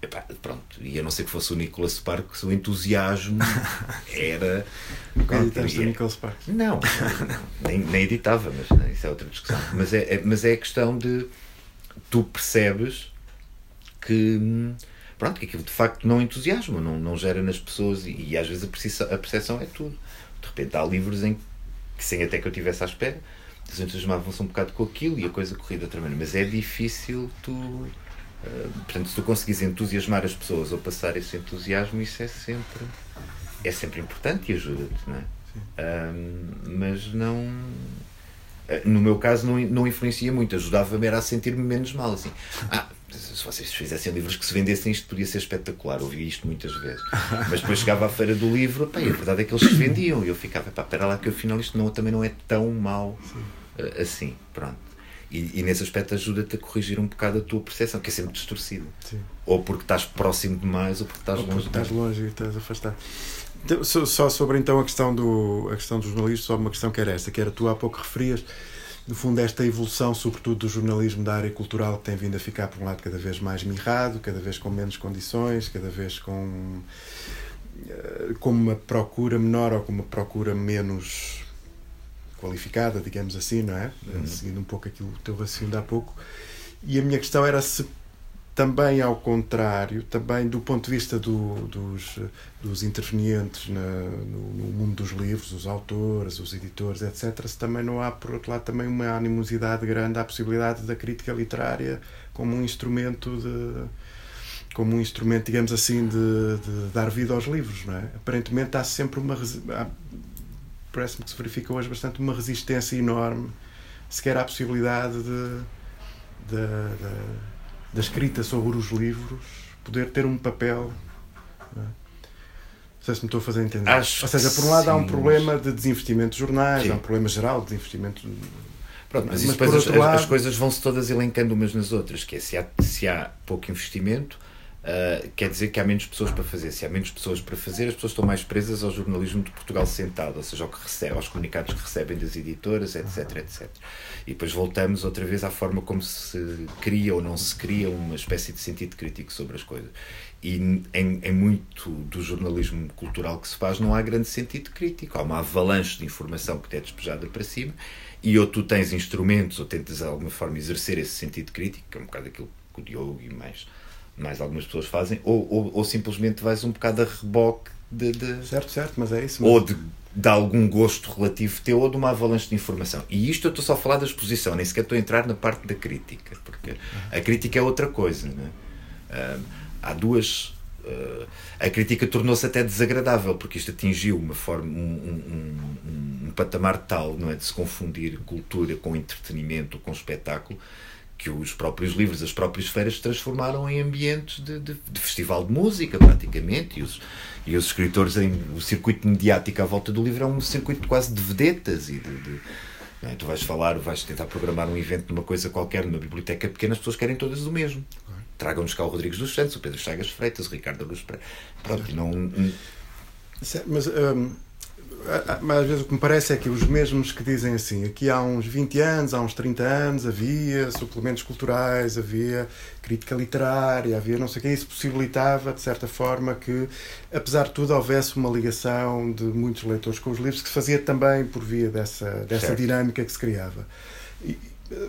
Epá, pronto, e a não ser que fosse o Nicholas Sparks, o entusiasmo (laughs) era. Editaste o Nicholas Sparks? Não, (laughs) não nem, nem editava, mas não, isso é outra discussão. Mas é, é, mas é a questão de tu percebes que pronto, que aquilo de facto não entusiasma, não, não gera nas pessoas e, e às vezes a percepção, a percepção é tudo. De repente há livros em que sem até que eu tivesse à espera, as entusiasmavam-se um bocado com aquilo e a coisa corria de outra maneira. Mas é difícil tu. Uh, portanto, se tu conseguires entusiasmar as pessoas ou passar esse entusiasmo, isso é sempre é sempre importante e ajuda-te, não é? mas não no meu caso não, não influencia muito, ajudava-me a sentir-me menos mal, assim, ah, se vocês fizessem livros que se vendessem isto podia ser espetacular, ouvi isto muitas vezes. Mas depois chegava à feira do livro pá, e a verdade é que eles se vendiam. E eu ficava, pá, espera lá que afinal isto não, também não é tão mau uh, assim, pronto. E, e nesse aspecto ajuda-te a corrigir um bocado a tua percepção, que é sempre distorcida. Ou porque estás próximo demais ou porque estás ou longe porque estás longe e estás afastado só sobre então a questão do a questão dos jornalistas, só uma questão que era esta, que era tu há pouco referias, no fundo, esta evolução, sobretudo do jornalismo da área cultural, que tem vindo a ficar, por um lado, cada vez mais mirrado, cada vez com menos condições, cada vez com, eh, com uma procura menor ou com uma procura menos qualificada, digamos assim, não é? Uhum. Seguindo um pouco aquilo que o teu raciocínio de há pouco. E a minha questão era se também ao contrário, também do ponto de vista do, dos, dos intervenientes na, no, no, mundo dos livros, os autores, os editores, etc., se também não há, por outro lado, também uma animosidade grande à possibilidade da crítica literária como um instrumento de como um instrumento, digamos assim, de, de dar vida aos livros, não é? Aparentemente há sempre uma parece-me que se verifica hoje bastante uma resistência enorme sequer à possibilidade de, de, de da escrita sobre os livros poder ter um papel. Não, é? não sei se me estou a fazer entender. Acho Ou seja, por um lado há um problema de desinvestimento de jornais, sim. há um problema geral de desinvestimento. Pronto, mas, mas depois as, lado... as, coisas vão-se todas elencando umas nas outras, que é se há, se há pouco investimento, Uh, quer dizer que há menos pessoas para fazer. Se há menos pessoas para fazer, as pessoas estão mais presas ao jornalismo de Portugal sentado, ou seja, ao que recebe, aos comunicados que recebem das editoras, etc, etc. E depois voltamos outra vez à forma como se cria ou não se cria uma espécie de sentido crítico sobre as coisas. E em, em muito do jornalismo cultural que se faz não há grande sentido crítico. Há uma avalanche de informação que é despejada para cima e ou tu tens instrumentos ou tentas de alguma forma exercer esse sentido crítico, que é um bocado aquilo que o Diogo e mais mais algumas pessoas fazem, ou, ou, ou simplesmente vais um bocado a reboque de, de, Certo, certo, mas é isso. Ou de, de algum gosto relativo teu ou de uma avalanche de informação. E isto eu estou só a falar da exposição, nem sequer estou a entrar na parte da crítica, porque a crítica é outra coisa. Não é? Uh, há duas. Uh, a crítica tornou-se até desagradável, porque isto atingiu uma forma, um, um, um, um patamar tal não é, de se confundir cultura com entretenimento, com espetáculo, que os próprios livros, as próprias feiras se transformaram em ambientes de, de, de festival de música, praticamente, e os, e os escritores, em, o circuito mediático à volta do livro é um circuito quase de vedetas e de, de é? Tu vais falar, vais tentar programar um evento numa coisa qualquer, numa biblioteca pequena, as pessoas querem todas o mesmo. Tragam-nos cá o Rodrigues dos Santos, o Pedro Chagas Freitas, o Ricardo Luz. Pronto, não. Mas. Hum mas às vezes o que me parece é que os mesmos que dizem assim, aqui há uns 20 anos, há uns 30 anos, havia suplementos culturais, havia crítica literária, havia não sei o que, isso possibilitava, de certa forma, que, apesar de tudo, houvesse uma ligação de muitos leitores com os livros, que se fazia também por via dessa, dessa dinâmica que se criava. E,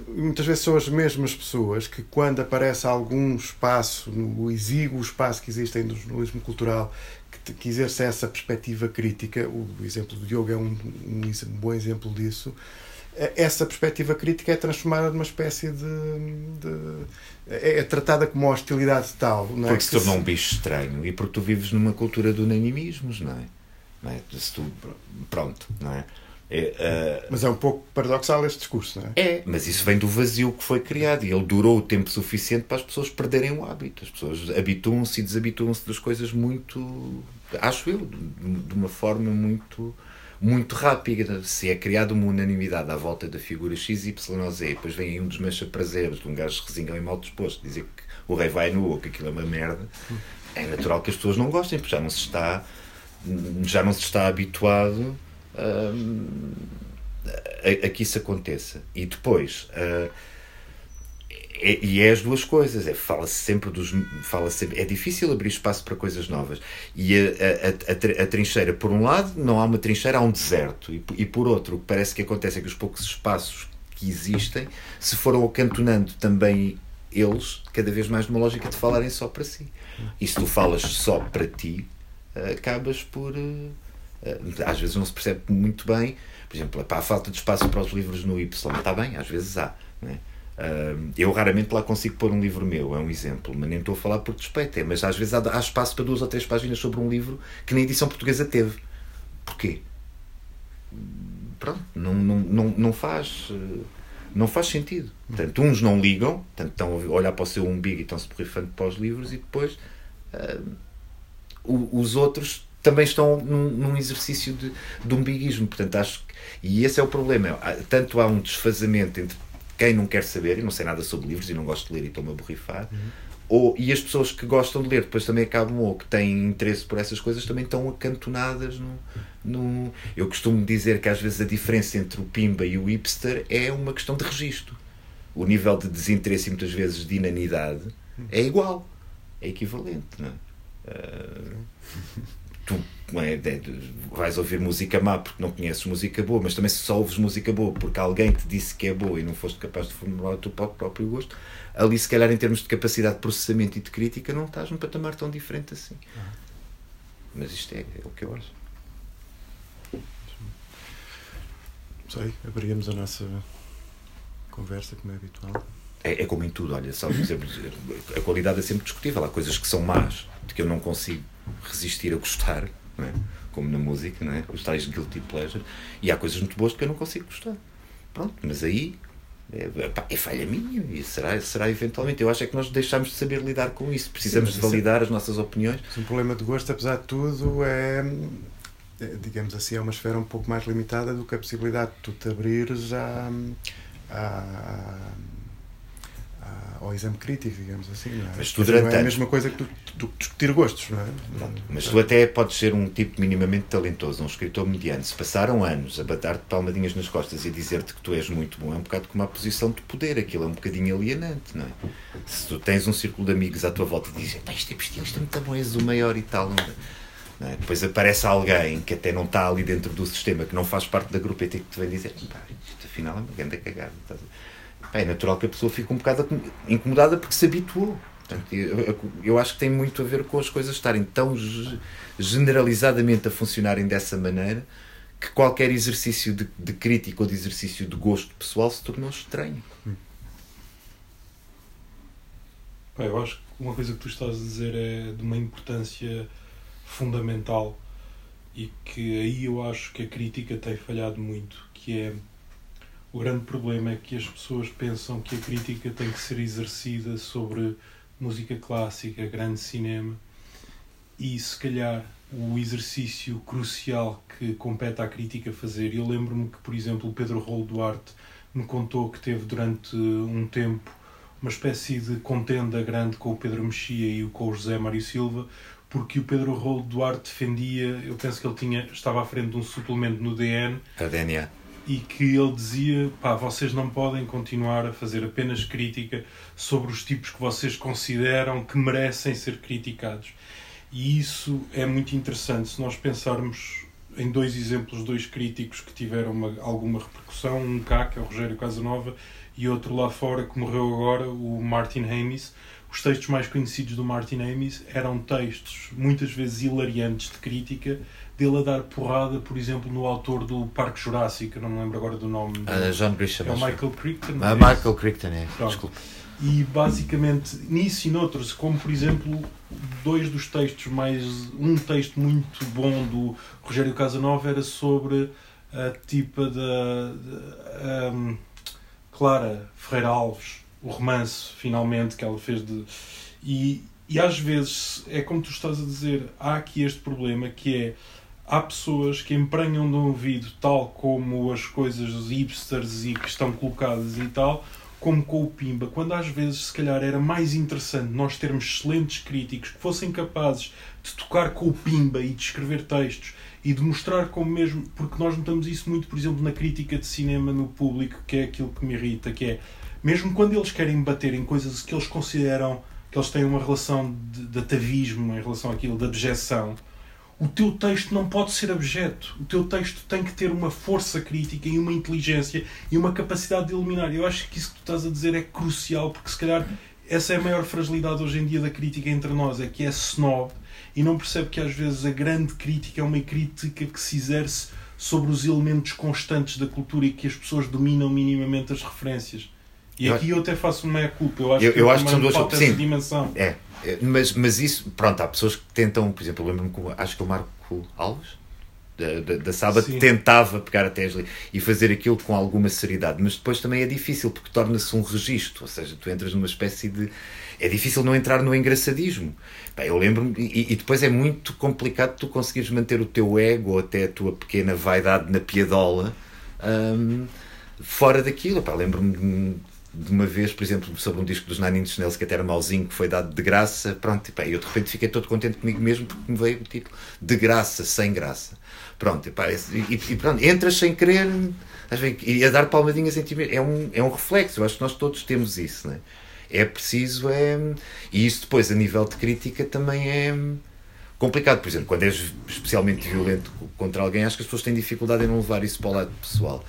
muitas vezes são as mesmas pessoas que, quando aparece algum espaço, no exíguo espaço que existe no jornalismo cultural, que exerce essa perspectiva crítica, o exemplo do Diogo é um, um, um bom exemplo disso, é, essa perspectiva crítica é transformada numa espécie de, de é, é tratada como uma hostilidade tal não é? porque se tornou se... um bicho estranho e porque tu vives numa cultura de unanimismos não é, não é? Se tu, pronto não é é, uh... Mas é um pouco paradoxal este discurso, não é? É, mas isso vem do vazio que foi criado e ele durou o tempo suficiente para as pessoas perderem o hábito. As pessoas habituam-se e desabituam-se das coisas muito, acho eu, de uma forma muito muito rápida. Se é criada uma unanimidade à volta da figura X, Y ou Z, depois vem aí um desmancha prazeres de um gajo resingão e mal disposto, dizer que o rei vai no ou que aquilo é uma merda, é natural que as pessoas não gostem, porque já não se está, já não se está habituado a, a, que isso aconteça. E depois. Uh, é, e é as duas coisas é fala-se sempre dos fala sempre é difícil abrir espaço para coisas novas e a, a, a, trincheira por um lado não há uma trincheira há um deserto e, e por outro o que parece que acontece é que os poucos espaços que existem se foram acantonando também eles cada vez mais numa lógica de falarem só para si e se tu falas só para ti acabas por eh, às vezes não se percebe muito bem, por exemplo, a falta de espaço para os livros no Y, está bem, às vezes há. Né? eu raramente lá consigo pôr um livro meu, é um exemplo, mas nem estou a falar por despeito, é, mas às vezes há, há, espaço para duas ou três páginas sobre um livro que na edição portuguesa teve. Porquê? Pronto, não, não, não, não faz. Eh, não faz sentido. Portanto, uns não ligam, portanto, estão a olhar para o seu umbigo e estão-se borrifando para os livros, e depois uh, os outros também estão num, num exercício de, de umbiguismo. Portanto, acho que, e esse é o problema. Tanto há um desfazamento entre quem não quer saber, e não sei nada sobre livros e não gosto de ler e estou-me a borrifar, uhum. ou, e as pessoas que gostam de ler depois também acabam, ou que têm interesse por essas coisas, também estão acantonadas no, no. Eu costumo dizer que às vezes a diferença entre o Pimba e o hipster é uma questão de registro. O nível de desinteresse e muitas vezes de inanidade é igual, é equivalente. Não é? Uh tu é, vais ouvir música má porque não conheces música boa, mas também se só ouves música boa porque alguém te disse que é boa e não foste capaz de formular o teu próprio gosto, ali se calhar em termos de capacidade de processamento e de crítica não estás num patamar tão diferente assim. Ah. Mas isto é, é, o que eu acho. Sei, abrimos a nossa conversa como é habitual. É, é como em tudo, olha, só exemplo, a qualidade é sempre discutível. Há coisas que são más, de que eu não consigo resistir a gostar, é? como na música, não é? os tais guilty pleasure, e há coisas muito boas que eu não consigo gostar. Pronto, mas aí é, pá, é falha minha e será, será eventualmente. Eu acho é que nós deixamos de saber lidar com isso, precisamos Sim, de validar é, as nossas opiniões. Um problema de gosto, apesar de tudo, é, é, digamos assim, é uma esfera um pouco mais limitada do que a possibilidade de tu te abrires a, a ao exame crítico, digamos assim. Não é? Mas tu durante não é a mesma coisa que tu, discutir gostos, não é? Mas tu até podes ser um tipo minimamente talentoso, um escritor mediano. Se passaram anos a bater-te palmadinhas nas costas e a dizer-te que tu és muito bom, é um bocado como uma posição de poder. Aquilo é um bocadinho alienante, não é? Se tu tens um círculo de amigos à tua volta e dizem, este tipo de isto é muito bom, és o maior e tal. Não é? Depois aparece alguém que até não está ali dentro do sistema, que não faz parte da grupeta e que te vem dizer, isto afinal é uma grande cagada. Estás a é natural que a pessoa fique um bocado incomodada porque se habituou. Portanto, eu, eu, acho que tem muito a ver com as coisas estarem tão generalizadamente a funcionarem dessa maneira que qualquer exercício de, de crítica ou de exercício de gosto pessoal se tornou estranho. eu acho que uma coisa que tu estás a dizer é de uma importância fundamental e que aí eu acho que a crítica tem falhado muito, que é o grande problema é que as pessoas pensam que a crítica tem que ser exercida sobre música clássica, grande cinema, e se calhar o exercício crucial que compete à crítica fazer. Eu lembro-me que, por exemplo, o Pedro Rolo Duarte me contou que teve durante um tempo uma espécie de contenda grande com o Pedro Mexia e com o José Mário Silva, porque o Pedro Rolo Duarte defendia, eu penso que ele tinha, estava à frente de um suplemento no DN. A DNA e que ele dizia: pá, vocês não podem continuar a fazer apenas crítica sobre os tipos que vocês consideram que merecem ser criticados. E isso é muito interessante se nós pensarmos em dois exemplos, dois críticos que tiveram uma, alguma repercussão, um cá, que é o Rogério Casanova, e outro lá fora, que morreu agora, o Martin Amis. Os textos mais conhecidos do Martin Amis eram textos muitas vezes hilariantes de crítica, dele a dar porrada, por exemplo, no autor do Parque Jurássico, não me lembro agora do nome. Uh, John Grisham. É o Michael Crichton. Uh, Michael Crichton, é. Desculpa. E basicamente, nisso e noutros, como por exemplo, dois dos textos mais. Um texto muito bom do Rogério Casanova era sobre a tipa da. Um, Clara Ferreira Alves, o romance, finalmente, que ela fez de. E, e às vezes, é como tu estás a dizer, há aqui este problema que é há pessoas que emprenham de um ouvido tal como as coisas hipsters e que estão colocadas e tal, como com o Pimba, quando às vezes se calhar era mais interessante nós termos excelentes críticos que fossem capazes de tocar com o Pimba e de escrever textos e de mostrar como mesmo, porque nós notamos isso muito, por exemplo, na crítica de cinema no público, que é aquilo que me irrita, que é mesmo quando eles querem bater em coisas que eles consideram que eles têm uma relação de, de atavismo em relação àquilo, de abjeção, o teu texto não pode ser abjeto. O teu texto tem que ter uma força crítica e uma inteligência e uma capacidade de eliminar. Eu acho que isso que tu estás a dizer é crucial, porque se calhar essa é a maior fragilidade hoje em dia da crítica entre nós, é que é snob e não percebe que às vezes a grande crítica é uma crítica que se exerce sobre os elementos constantes da cultura e que as pessoas dominam minimamente as referências. E aqui eu até faço uma culpa. Eu acho eu, que, eu acho que são duas sim, dimensão. É, é, mas, mas isso, pronto, há pessoas que tentam, por exemplo, eu lembro-me que acho que o Marco Alves da, da, da Saba tentava pegar a Tesla e fazer aquilo com alguma seriedade, mas depois também é difícil porque torna-se um registro, ou seja, tu entras numa espécie de. É difícil não entrar no engraçadismo. Bem, eu lembro-me, e, e, depois é muito complicado tu conseguires manter o teu ego ou até a tua pequena vaidade na piadola hum, fora daquilo. Lembro-me de uma vez, por exemplo, sobre um disco dos Nine Inch Nails que até era mauzinho, que foi dado de graça, pronto, e pá, eu de repente fiquei todo contente comigo mesmo porque me veio o título de graça, sem graça. Pronto, e, pá, e, e pronto, entras sem querer e a dar palmadinhas em ti mesmo. É um, é um reflexo, eu acho que nós todos temos isso, né? É preciso, é... e isso depois a nível de crítica também é complicado. Por exemplo, quando és especialmente violento contra alguém, acho que as pessoas têm dificuldade em não levar isso para o lado pessoal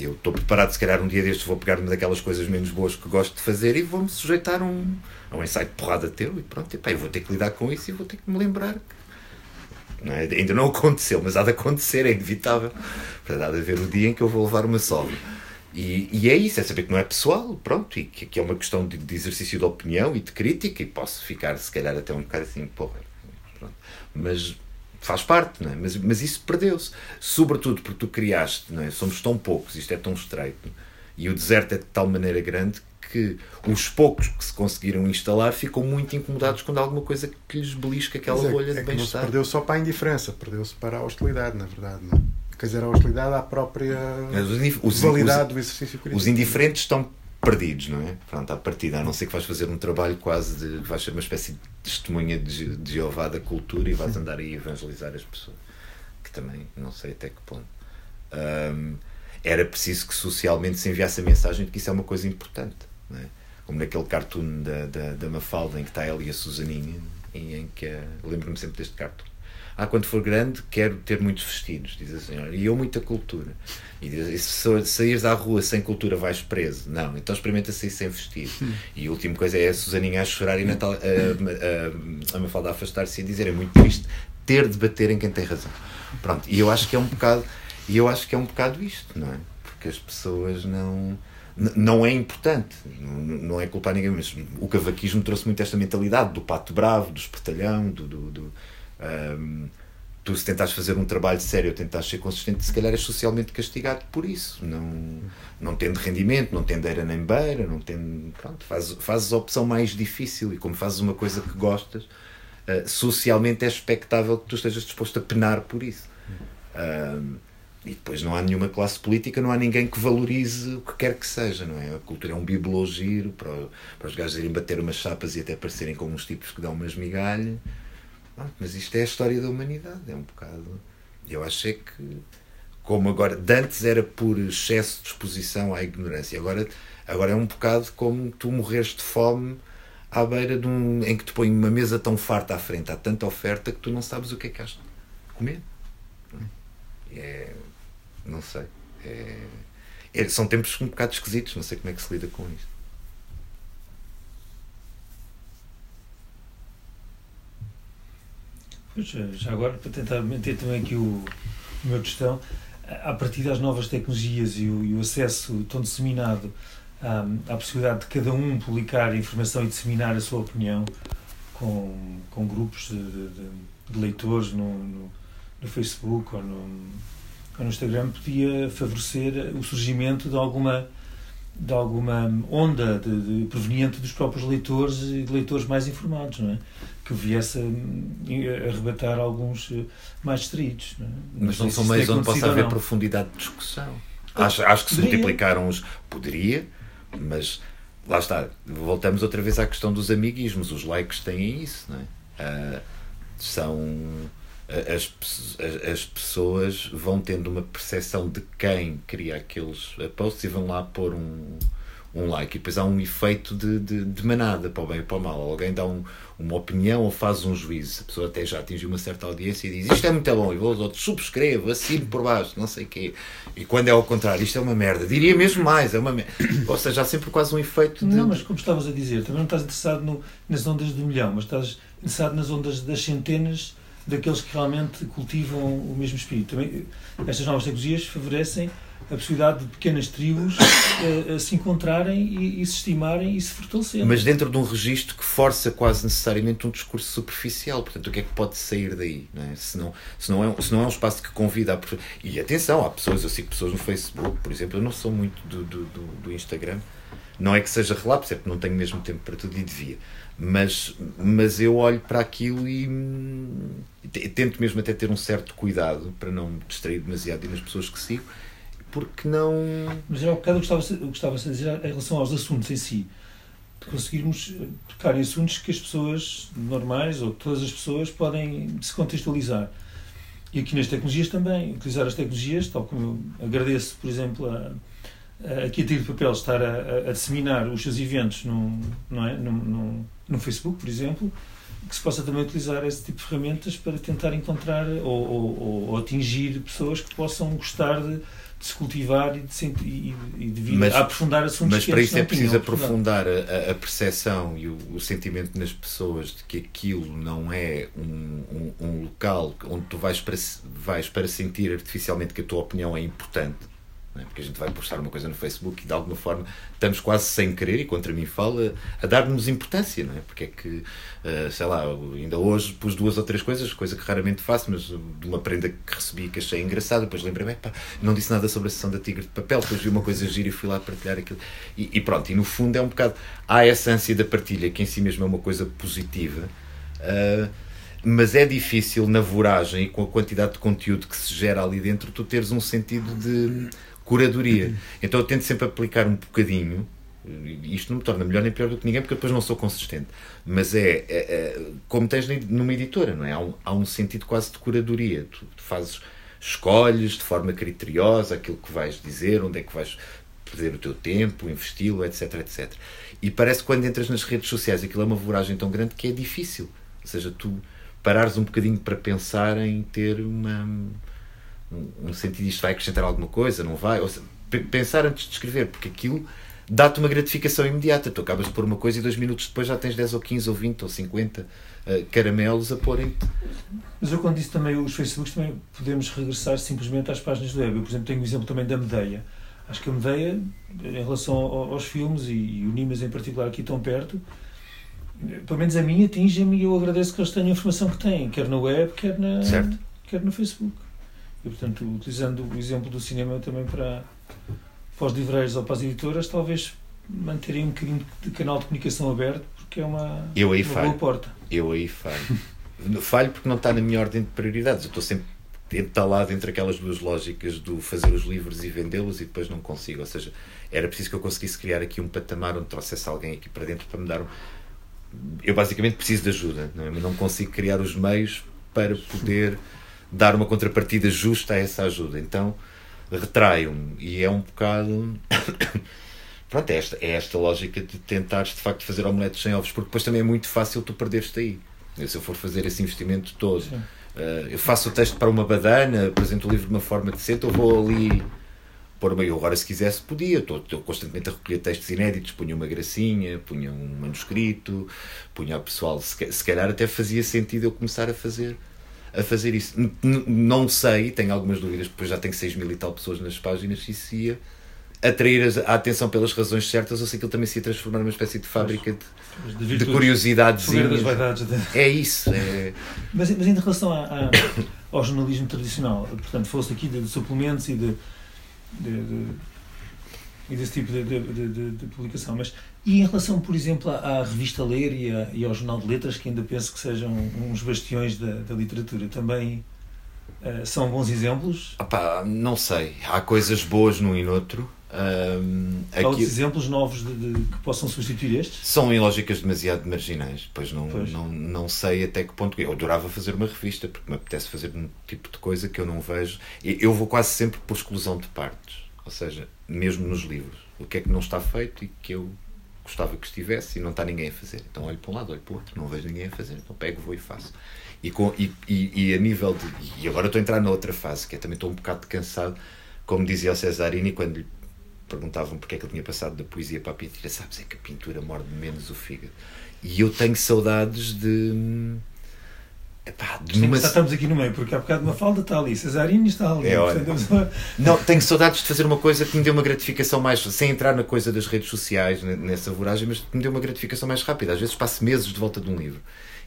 eu estou preparado, se calhar um dia destes vou pegar uma daquelas coisas menos boas que gosto de fazer e vou-me sujeitar a um, a um ensaio de porrada teu e pronto, e, pá, eu vou ter que lidar com isso e vou ter que me lembrar não é? ainda não aconteceu, mas há de acontecer, é inevitável. Para há de haver o dia em que eu vou levar uma sova. E, e é isso, é saber que não é pessoal, pronto, e que, que é uma questão de, de, exercício de opinião e de crítica, e posso ficar, se calhar, até um bocado assim, porra. Mas faz parte, não é? mas, mas isso perdeu-se. Sobretudo porque tu criaste, não é? somos tão poucos, isto é tão estreito, e o deserto é de tal maneira grande que os poucos que se conseguiram instalar ficam muito incomodados quando há alguma coisa que lhes belisca aquela é, bolha é de bem-estar. Perdeu só para a indiferença, perdeu-se para a hostilidade, na verdade. Não? Quer dizer, a hostilidade à própria os, validade os, do exercício crítico. Os indiferentes estão perdidos, não é? Pronto, à partida, a não ser que vais fazer um trabalho quase de. vais ser uma espécie de testemunha de, de Jeová da cultura e vais andar aí a evangelizar as pessoas. Que também não sei até que ponto. Um, era preciso que socialmente se enviasse a mensagem de que isso é uma coisa importante, não é? Como naquele cartoon da, da, da Mafalda em que está ela e a Susaninha, e em que. Lembro-me sempre deste cartoon ah, quando for grande, quero ter muitos vestidos, diz a senhora. E eu, muita cultura. E e se saíres à rua sem cultura, vais preso. Não, então experimenta sair sem vestido. Hum. E a última coisa é a Susaninha a chorar e Natal, a, a, a, Mafalda a afastar-se e a dizer: é muito triste ter de bater em quem tem razão. Pronto, e eu acho que é um bocado, e eu acho que é um bocado isto, não é? Porque as pessoas não não é importante, não é culpar ninguém, mas o cavaquismo trouxe muito esta mentalidade do pato bravo, do espertalhão, do, do, do um, tu, se tentares fazer um trabalho sério tentares ser consistente, se calhar és socialmente castigado por isso. Não, não tendo rendimento, não tendo era nem beira, não tendo. Pronto, fazes, fazes a opção mais difícil e como fazes uma coisa que gostas, uh, socialmente é expectável que tu estejas disposto a penar por isso. E depois não há nenhuma classe política, não há ninguém que valorize o que quer que seja, não é? A cultura é um bibelô giro para, para os gajos irem bater umas chapas e até parecerem como uns tipos que dão umas migalhas. Mas isto é a história da humanidade, é um bocado. Eu acho é que, como agora, Dantes era por excesso de exposição à ignorância, agora, agora é um bocado como tu morreres de fome à beira de um. em que te põe uma mesa tão farta à frente, há tanta oferta que tu não sabes o que é que has comer. É. não sei. É, é, são tempos um bocado esquisitos, não sei como é que se lida com isto. Pois, eh, já agora, para tentar manter também aqui o, o meu questão, a partir das novas tecnologias e o, e o acesso tão disseminado um, à possibilidade de cada um publicar informação e disseminar a sua opinião com, com grupos de, de, de leitores no, no, no, Facebook ou no, ou no Instagram, podia favorecer o surgimento de alguma de alguma onda de, de, proveniente dos próprios leitores e de leitores mais informados, não é? Que viesse a, arrebatar alguns eh, mais distritos. Não é? Mas não são meios onde possa haver profundidade de discussão. Ah, acho, acho que se poderia. multiplicaram os. Poderia, mas lá está. Voltamos outra vez à questão dos amiguismos. Os likes têm isso, não é? Uh, são as, as, as, pessoas vão tendo uma percepção de quem cria aqueles posts e vão lá pôr um, um like. E depois há um efeito de, de, de manada, para o bem e para o mal. Alguém dá um, uma opinião ou faz um juízo. A pessoa até já atingiu uma certa audiência e diz isto é muito bom. E os outros subscrevo, assino por baixo, não sei o quê. E quando é ao contrário, isto é uma merda. Diria mesmo mais, é uma merda. Ou seja, há sempre quase um efeito de. Não, mas como estavas a dizer, também não estás interessado no, nas ondas do milhão, mas estás interessado nas ondas das centenas daqueles que realmente cultivam o mesmo espírito. Também, estas novas tecnologias favorecem a possibilidade de pequenas tribos (coughs) uh, se encontrarem e, e, se estimarem e se fortalecerem. Mas dentro de um registro que força quase necessariamente um discurso superficial. Portanto, o que é que pode sair daí? Não é? se, não, se, não é, se não é um espaço que convida a. E atenção, há pessoas, eu sigo pessoas no Facebook, por exemplo, eu não sou muito do, do, do, do Instagram. Não é que seja relapso, é porque não tenho mesmo tempo para tudo e devia. Mas, mas eu olho para aquilo e tento mesmo até ter um certo cuidado para não me distrair demasiado nas pessoas que sigo, porque não. Mas era um bocado o que estava a dizer em relação aos assuntos em si. De conseguirmos tocar em assuntos que as pessoas normais ou que todas as pessoas podem se contextualizar. E aqui nas tecnologias também, utilizar as tecnologias, tal como eu agradeço, por exemplo, a, aqui a Tiro de Papel estar a, a, disseminar os seus eventos no, não é? no, no, no, Facebook, por exemplo, que se possa também utilizar esse tipo de ferramentas para tentar encontrar ou, ou, ou atingir pessoas que possam gostar de, de se cultivar e de, sentir, e, e de vir mas, a aprofundar assuntos Mas para isso é preciso aprofundar a, a percepção e o, o, sentimento nas pessoas de que aquilo não é um, um, um local onde tu vais para, vais para sentir artificialmente que a tua opinião é importante é? porque a gente vai postar uma coisa no Facebook e de alguma forma estamos quase sem querer, e contra mim fala, a dar-nos importância, não é? Porque é que, uh, sei lá, ainda hoje pus duas ou três coisas, coisa que raramente faço, mas de uma prenda que recebi que achei engraçada, depois lembrei-me, não disse nada sobre a sessão da Tigre de Papel, depois vi uma coisa gira e fui lá partilhar aquilo. E, e, pronto, e no fundo é um bocado, há essa ânsia da partilha, que em si mesmo é uma coisa positiva. Uh, mas é difícil na voragem e com a quantidade de conteúdo que se gera ali dentro tu teres um sentido de curadoria. Então eu tento sempre aplicar um bocadinho Isto não me torna melhor nem pior do que ninguém, porque depois não sou consistente. Mas é, é, é como tens numa editora, não é? Há um, há um sentido quase de curadoria. Tu, tu, fazes, escolhes de forma criteriosa aquilo que vais dizer, onde é que vais perder o teu tempo, investi-lo, etc, etc. E parece que quando entras nas redes sociais aquilo é uma voragem tão grande que é difícil. Ou seja, tu parares um bocadinho para pensar em ter uma, um, um sentido, isto vai acrescentar alguma coisa, não vai? Ou seja, pensar antes de escrever, porque aquilo dá-te uma gratificação imediata. Tu acabas de pôr uma coisa e dois minutos depois já tens 10 ou 15 ou 20 ou 50 uh, caramelos a porem-te. Mas eu quando disse também os Facebooks também podemos regressar simplesmente às páginas do web. Eu, por exemplo, tenho o exemplo também da Medeia. Acho que a Medeia, em relação aos filmes e, e o Nimas em particular aqui tão perto, pelo menos a mim atinge-me e eu agradeço que eles tenham a informação que têm, quer na web, quer, na, certo. quer no Facebook. E, portanto, utilizando o exemplo do cinema também para, para os livreiros ou para as editoras, talvez manterem um bocadinho de canal de comunicação aberto, porque é uma, eu aí uma falho. boa porta. Eu aí falho. (laughs) falho porque não está na minha ordem de prioridades. Eu estou sempre entalado entre aquelas duas lógicas do fazer os livros e vendê-los e depois não consigo. Ou seja, era preciso que eu conseguisse criar aqui um patamar onde trouxesse alguém aqui para dentro para me dar um... Eu basicamente preciso de ajuda, não, é? não consigo criar os meios para poder dar uma contrapartida justa a essa ajuda. Então retraio-me e é um bocado. (coughs) Pronto, é esta, é esta lógica de tentares de facto fazer omeletes sem ovos, porque depois também é muito fácil tu perderes-te aí. Se eu for fazer esse investimento todo, uh, eu faço o texto para uma badana, apresento o livro de uma forma decente, ou vou ali pôr meio. Agora, se quisesse, podia. Estou, estou constantemente a recolher textos inéditos, punha uma gracinha, punha um manuscrito, punha a pessoal. Se, se calhar até fazia sentido eu começar a fazer a fazer isso. não sei, tenho algumas dúvidas, porque já tenho 6 mil e tal pessoas nas páginas, se isso ia atrair a atenção pelas razões certas ou se aquilo também se ia transformar numa espécie de fábrica de, de, de curiosidades. É isso. É... Mas, mas em relação a, a, ao jornalismo tradicional, portanto, fosse aqui de, de suplementos e de, de e desse tipo de, de, de, de, publicação. Mas e em relação, por exemplo, à, à revista Ler e, a, e, ao Jornal de Letras, que ainda penso que sejam uns bastiões da, da literatura, também uh, são bons exemplos? Opa, não sei. Há coisas boas num e noutro. Um, Há aqui... outros exemplos novos de, de, que possam substituir estes? São em lógicas demasiado marginais, pois não, pois. não, não sei até que ponto. Eu adorava fazer uma revista, porque me apetece fazer um tipo de coisa que eu não vejo. Eu vou quase sempre por exclusão de partes. Ou seja, mesmo nos livros, o que é que não está feito e que eu gostava que estivesse e não está ninguém a fazer. Então olho para um lado, olho para o outro, não vejo ninguém a fazer, então pego, vou e faço. E, com, e, e, e a nível de. E agora estou a entrar na outra fase, que é também estou um bocado cansado, como dizia o Cesarini quando lhe perguntavam porque é que ele tinha passado da poesia para a pintura, sabes, é que a pintura morde menos o fígado. E eu tenho saudades de Epá, numa... Estamos aqui no meio, porque há bocado uma falda está ali, Cesarini está ali. É, portanto, Não, tenho saudades de fazer uma coisa que me dê uma gratificação mais, sem entrar na coisa das redes sociais, nessa voragem, mas que me dê uma gratificação mais rápida. Às vezes passo meses de volta de um livro.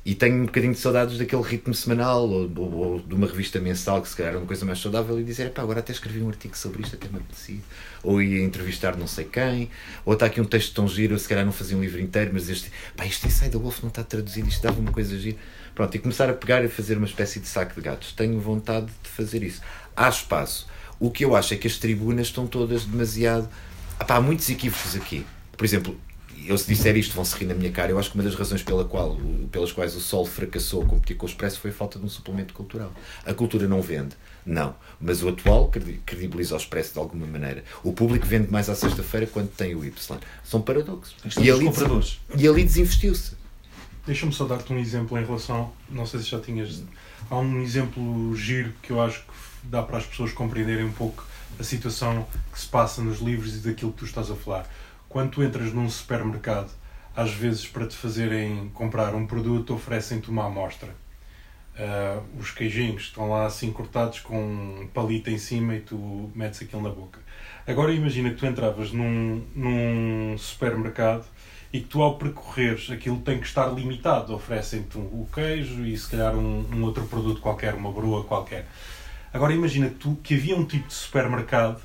E tenho um bocadinho de saudades daquele ritmo semanal ou, ou, ou, de uma revista mensal que se calhar era uma coisa mais saudável e dizer, pá, agora até escrevi um artigo sobre isto, até me apetecia. Ou ia entrevistar não sei quem, ou está aqui um texto tão giro, se calhar não fazia um livro inteiro, mas este, pá, este ensaio da Wolf não está traduzido, isto dava uma coisa gira. Pronto, e começar a pegar e fazer uma espécie de saco de gatos. Tenho vontade de fazer isso. Há espaço. O que eu acho é que as tribunas estão todas demasiado. Pá, há muitos equívocos aqui. Por exemplo, eu se disser isto vão se rir na minha cara. Eu acho que uma das razões pela qual, pelas quais o Sol fracassou a competir com o Expresso foi a falta de um suplemento cultural. A cultura não vende, não. Mas o atual credibiliza o Expresso de alguma maneira. O público vende mais à sexta-feira quando tem o Y. São paradoxos. E ali, e ali desinvestiu-se. Deixa-me só dar-te um exemplo em relação. Não sei se já tinhas. Há um exemplo giro que eu acho que dá para as pessoas compreenderem um pouco a situação que se passa nos livros e daquilo que tu estás a falar. Quando tu entras num supermercado, às vezes para te fazerem comprar um produto, oferecem-te uma amostra. Uh, os queijinhos estão lá assim cortados com um palito em cima e tu metes aquilo na boca. Agora imagina que tu entravas num, num supermercado e que tu ao percorreres aquilo tem que estar limitado. Oferecem-te o queijo e se calhar um, um, outro produto qualquer, uma broa qualquer. Agora imagina que, tu, que havia um tipo de supermercado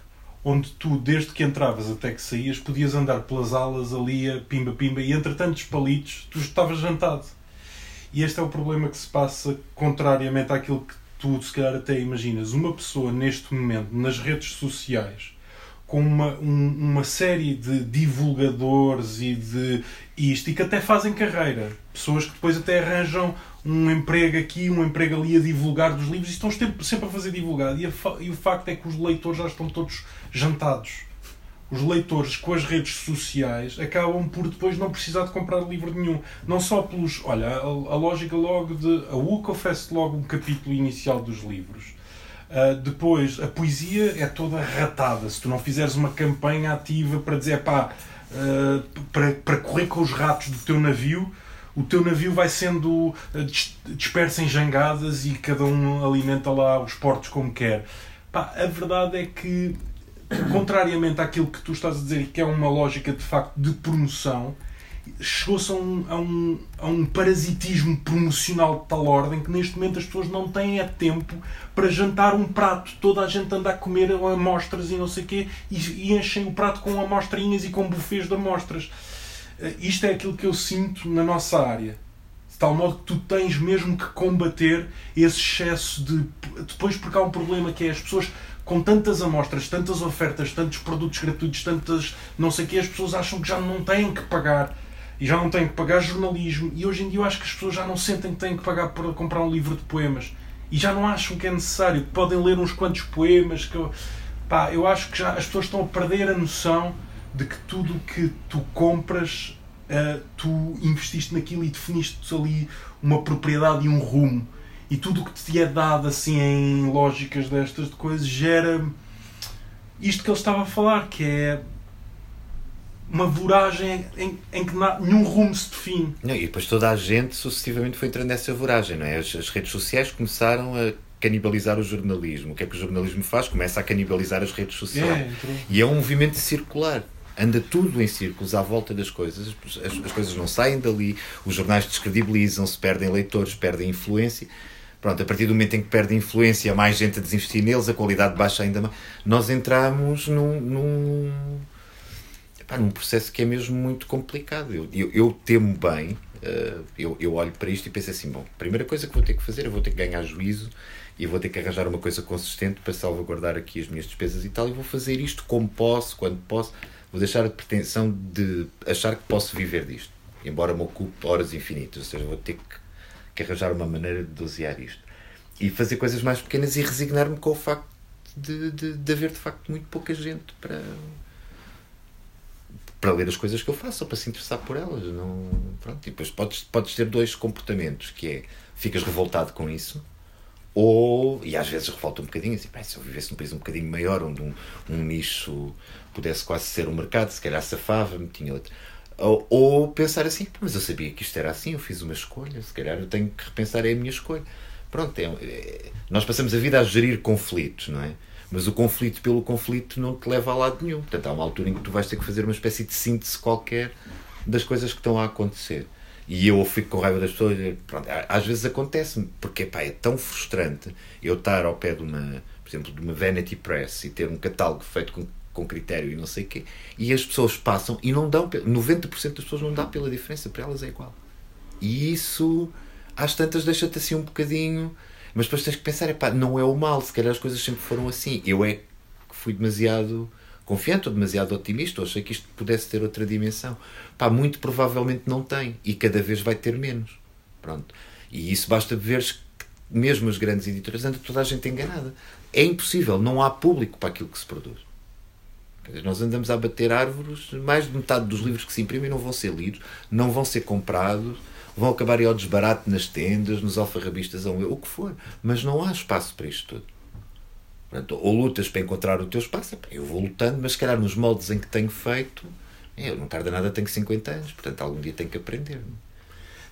onde tu, desde que entravas até que saías, podias andar pelas alas ali a pimba-pimba e entre tantos palitos tu estavas jantado. E este é o problema que se passa contrariamente àquilo que tu se calhar até imaginas. Uma pessoa neste momento nas redes sociais com uma, um, uma série de divulgadores e de isto e que até fazem carreira. Pessoas que depois até arranjam um emprego aqui, um emprego ali a divulgar dos livros e estão sempre, a fazer divulgado. E, a, e o facto é que os leitores já estão todos jantados. Os leitores com as redes sociais acabam por depois não precisar de comprar livro nenhum. Não só pelos. Olha, a, a lógica logo de. A UCA oferece logo um capítulo inicial dos livros. Uh, depois, a poesia é toda ratada. Se tu não fizeres uma campanha ativa para dizer pá, uh, para, para correr com os ratos do teu navio, o teu navio vai sendo ah, disperso em jangadas e cada um alimenta lá os portos como quer. Pá, a verdade é que, contrariamente àquilo que tu estás a dizer, que é uma lógica de facto de promoção, chegou-se a um, a, um, a um parasitismo promocional de tal ordem que neste momento as pessoas não têm a tempo para jantar um prato. Toda a gente anda a comer amostras e não sei o quê e, e enchem o prato com amostrinhas e com bufês de amostras. Uh, isto é aquilo que eu sinto na nossa área. De tal modo que tu tens mesmo que combater esse excesso de. Depois, porque há um problema que é as pessoas com tantas amostras, tantas ofertas, tantos produtos gratuitos, tantas não sei o que, as pessoas acham que já não têm que pagar e já não têm que pagar jornalismo. E hoje em dia eu acho que as pessoas já não sentem que têm que pagar para comprar um livro de poemas. E já não acham que é necessário. Podem ler uns quantos poemas. Que pá, eu acho que já as pessoas estão a perder a noção de que tudo o que tu compras, uh, tu investiste naquilo e definiste ali uma propriedade e um rumo. E tudo o que te é dado assim em lógicas destas de coisas gera isto que ele estava a falar, que é uma voragem em, em que nenhum rumo se define. Não, e depois toda a gente sucessivamente foi entrando nessa voragem, não é? As, as, redes sociais começaram a canibalizar o jornalismo. O que é que o jornalismo faz? Começa a canibalizar as redes sociais. É, e é um movimento circular. Anda tudo em círculos à volta das coisas, as, as coisas não saem dali, os jornais descredibilizam-se, perdem leitores, perdem influência. Pronto, a partir do momento em que perde influência, mais gente a desinvestir neles, a qualidade baixa ainda mais. Nós entramos num, num pá, num processo que é mesmo muito complicado. Eu, eu, eu temo bem, uh, eu, eu olho para isto e penso assim: bom, a primeira coisa que vou ter que fazer, eu vou ter que ganhar juízo e vou ter que arranjar uma coisa consistente para salvaguardar aqui as minhas despesas e tal, e vou fazer isto como posso, quando posso. Vou deixar a pretensão de achar que posso viver disto, embora me ocupe horas infinitas, ou seja, vou ter que, que arranjar uma maneira de dosear isto. E fazer coisas mais pequenas e resignar-me com o facto de, de, de haver de facto muito pouca gente para, para ler as coisas que eu faço ou para se interessar por elas. Não, pronto. E depois podes, podes ter dois comportamentos, que é ficas revoltado com isso, ou, e às vezes revolta um bocadinho, assim, se eu vivesse num país um bocadinho maior, onde um, um nicho pudesse quase ser um mercado, se calhar safava-me, tinha outro. Ou, ou, pensar assim, mas eu sabia que isto era assim, eu fiz uma escolha, se calhar eu tenho que repensar é a minha escolha. Pronto, é, é, nós passamos a vida a gerir conflitos, não é? Mas o conflito pelo conflito não te leva a lado nenhum. Portanto, há uma altura em que tu vais ter que fazer uma espécie de síntese qualquer das coisas que estão a acontecer. E eu fico com raiva das pessoas. Pronto, às vezes acontece-me, porque pá, é tão frustrante eu estar ao pé de uma, por exemplo, de uma Vanity Press e ter um catálogo feito com, com critério e não sei o quê, e as pessoas passam e não dão, 90% das pessoas não dá pela diferença, para elas é igual. E isso, às tantas, deixa-te assim um bocadinho mas depois tens que pensar, epá, não é o mal, se calhar as coisas sempre foram assim. Eu é que fui demasiado confiante ou demasiado otimista, ou achei que isto pudesse ter outra dimensão. Pá, muito provavelmente não tem e cada vez vai ter menos. Pronto. E isso basta ver que mesmo as grandes editoras anda toda a gente enganada. É impossível, não há público para aquilo que se produz. Nós andamos a bater árvores, mais de metade dos livros que se imprimem não vão ser lidos, não vão ser comprados vão acabar ao desbarato nas tendas, nos alfarrabistas, o que for. Mas não há espaço para isto tudo. Portanto, ou lutas para encontrar o teu espaço, eu vou lutando, mas se calhar nos moldes em que tenho feito, eu não tarda nada, tenho 50 anos, portanto algum dia tenho que aprender.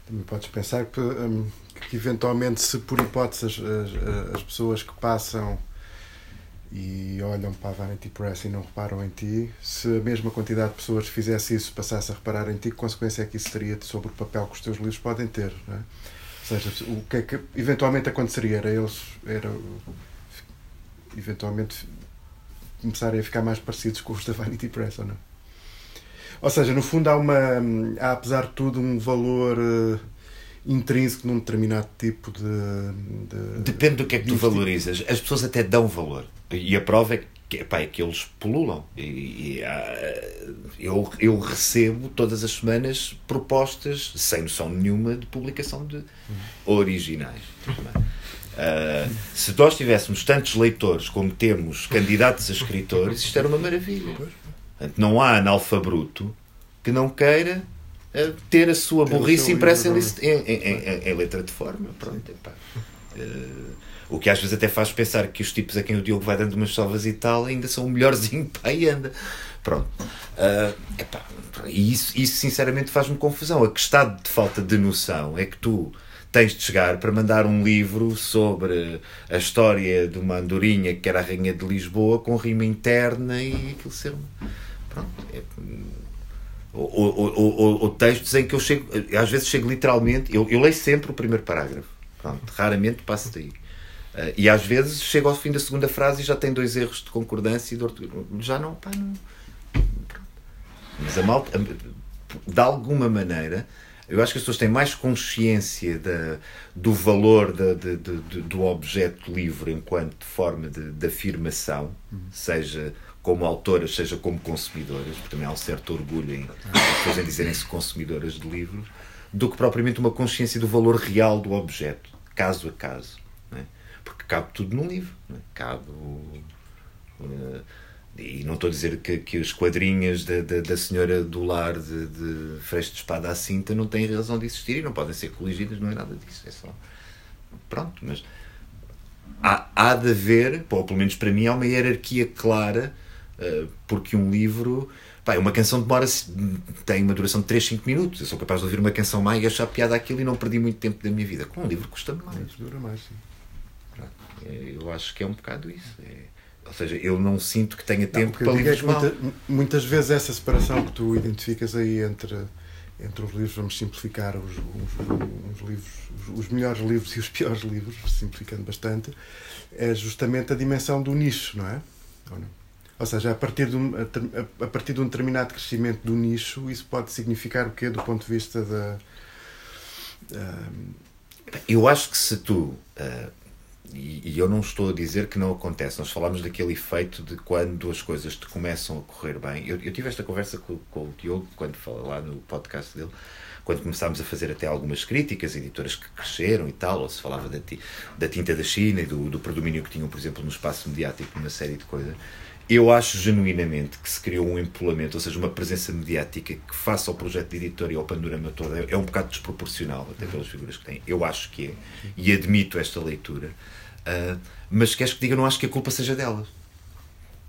Também podes pensar que, hum, que eventualmente, se por hipótese as, as, as pessoas que passam e olham para a Vanity Press e não reparam em ti, se a mesma quantidade de pessoas fizesse isso, passasse a reparar em ti, que consequência é que isso teria sobre o papel que os teus livros podem ter? Não é? Ou seja, o que é que eventualmente aconteceria? Era eles, era eventualmente começarem a ficar mais parecidos com os da Vanity Press, ou não? Ou seja, no fundo há uma, há, apesar de tudo, um valor uh, intrínseco num determinado tipo de. de Depende do que é que tu investi- valorizas. As pessoas até dão valor. E a prova é que, epá, é que eles pululam. E, e, ah, eu, eu recebo todas as semanas propostas, sem noção nenhuma, de publicação de originais. Ah, se nós tivéssemos tantos leitores como temos candidatos a escritores, isto era uma maravilha. Portanto, não há analfabruto que não queira ah, ter a sua burrice impressa em, em, em- em- letra de forma. Pronto. Ah, o que às vezes até faz pensar que os tipos a quem o Diogo vai dando umas salvas e tal ainda são o melhorzinho (laughs) para aí anda. Pronto. Epá, e isso, isso sinceramente faz-me confusão. A que estado de falta de noção é que tu tens de chegar para mandar um livro sobre a história de uma andorinha que era a rainha de Lisboa com rima interna e aquilo ser uma... Pronto. É, ou, textos em que eu chego, às vezes chego literalmente, eu, eu leio sempre o primeiro parágrafo, pronto, raramente passo daí. Ah, e às vezes chego ao fim da segunda frase e já tem dois erros de concordância e de ortografia. Já não, pá, não. Pronto. Mas a malta, de alguma maneira, eu acho que as pessoas têm mais consciência da, do valor da- de- de- do objeto livre enquanto forma de, de afirmação, seja como autoras, seja como consumidoras, porque também há um certo orgulho em as pessoas em dizerem-se consumidoras de livros, do que propriamente uma consciência do valor real do objeto, caso a caso. é? Porque cabe tudo num livro. é? Cabe eh, e não estou a dizer que, que as quadrinhas da, da, da senhora do lar de, de Freixo de Espada à Cinta não têm razão de existir e não podem ser coligidas, não é nada disso. É só. Pronto, mas há, há de haver, ou pelo menos para mim, há uma hierarquia clara, eh, porque um livro. Pá, uma canção demora tem uma duração de 3, 5 minutos. Eu sou capaz de ouvir uma canção mais e achar piada aquilo e não perdi muito tempo da minha vida. Com um livro custa mais. Dura mais, sim. É, Eu acho que é um bocado isso. É- ou seja, eu não sinto que tenha Não, tempo o que eu para é livros mal. muita- muitas vezes essa separação que tu identificas aí entre, entre os livros, vamos simplificar, os, os, os livros, os, os melhores livros e os (laughs) piores livros, simplificando bastante, é justamente a dimensão do nicho, não é? Ou, não? Ou seja, a partir, de um, a, a- partir de um determinado crescimento do nicho, isso pode significar o quê do ponto de vista da. Eu acho que se tu. ah, e, e eu não estou a dizer que não acontece, nós falámos daquele efeito de quando as coisas te começam a correr bem. Eu, eu tive esta conversa com, com o Diogo, quando falei lá no podcast dele, quando começámos a fazer até algumas críticas, editoras que cresceram e tal, ou se falava da, da tinta da China e do, do predomínio que tinham, por exemplo, no espaço mediático, uma série de coisas. Eu acho genuinamente que se criou um empolamento, ou seja, uma presença mediática que, face ao projeto de editor e ao panorama todo, é, um bocado desproporcional, até pelas figuras que tem. Eu acho que é, e admito esta leitura. Ah, mas queres que diga, não acho que a culpa seja delas.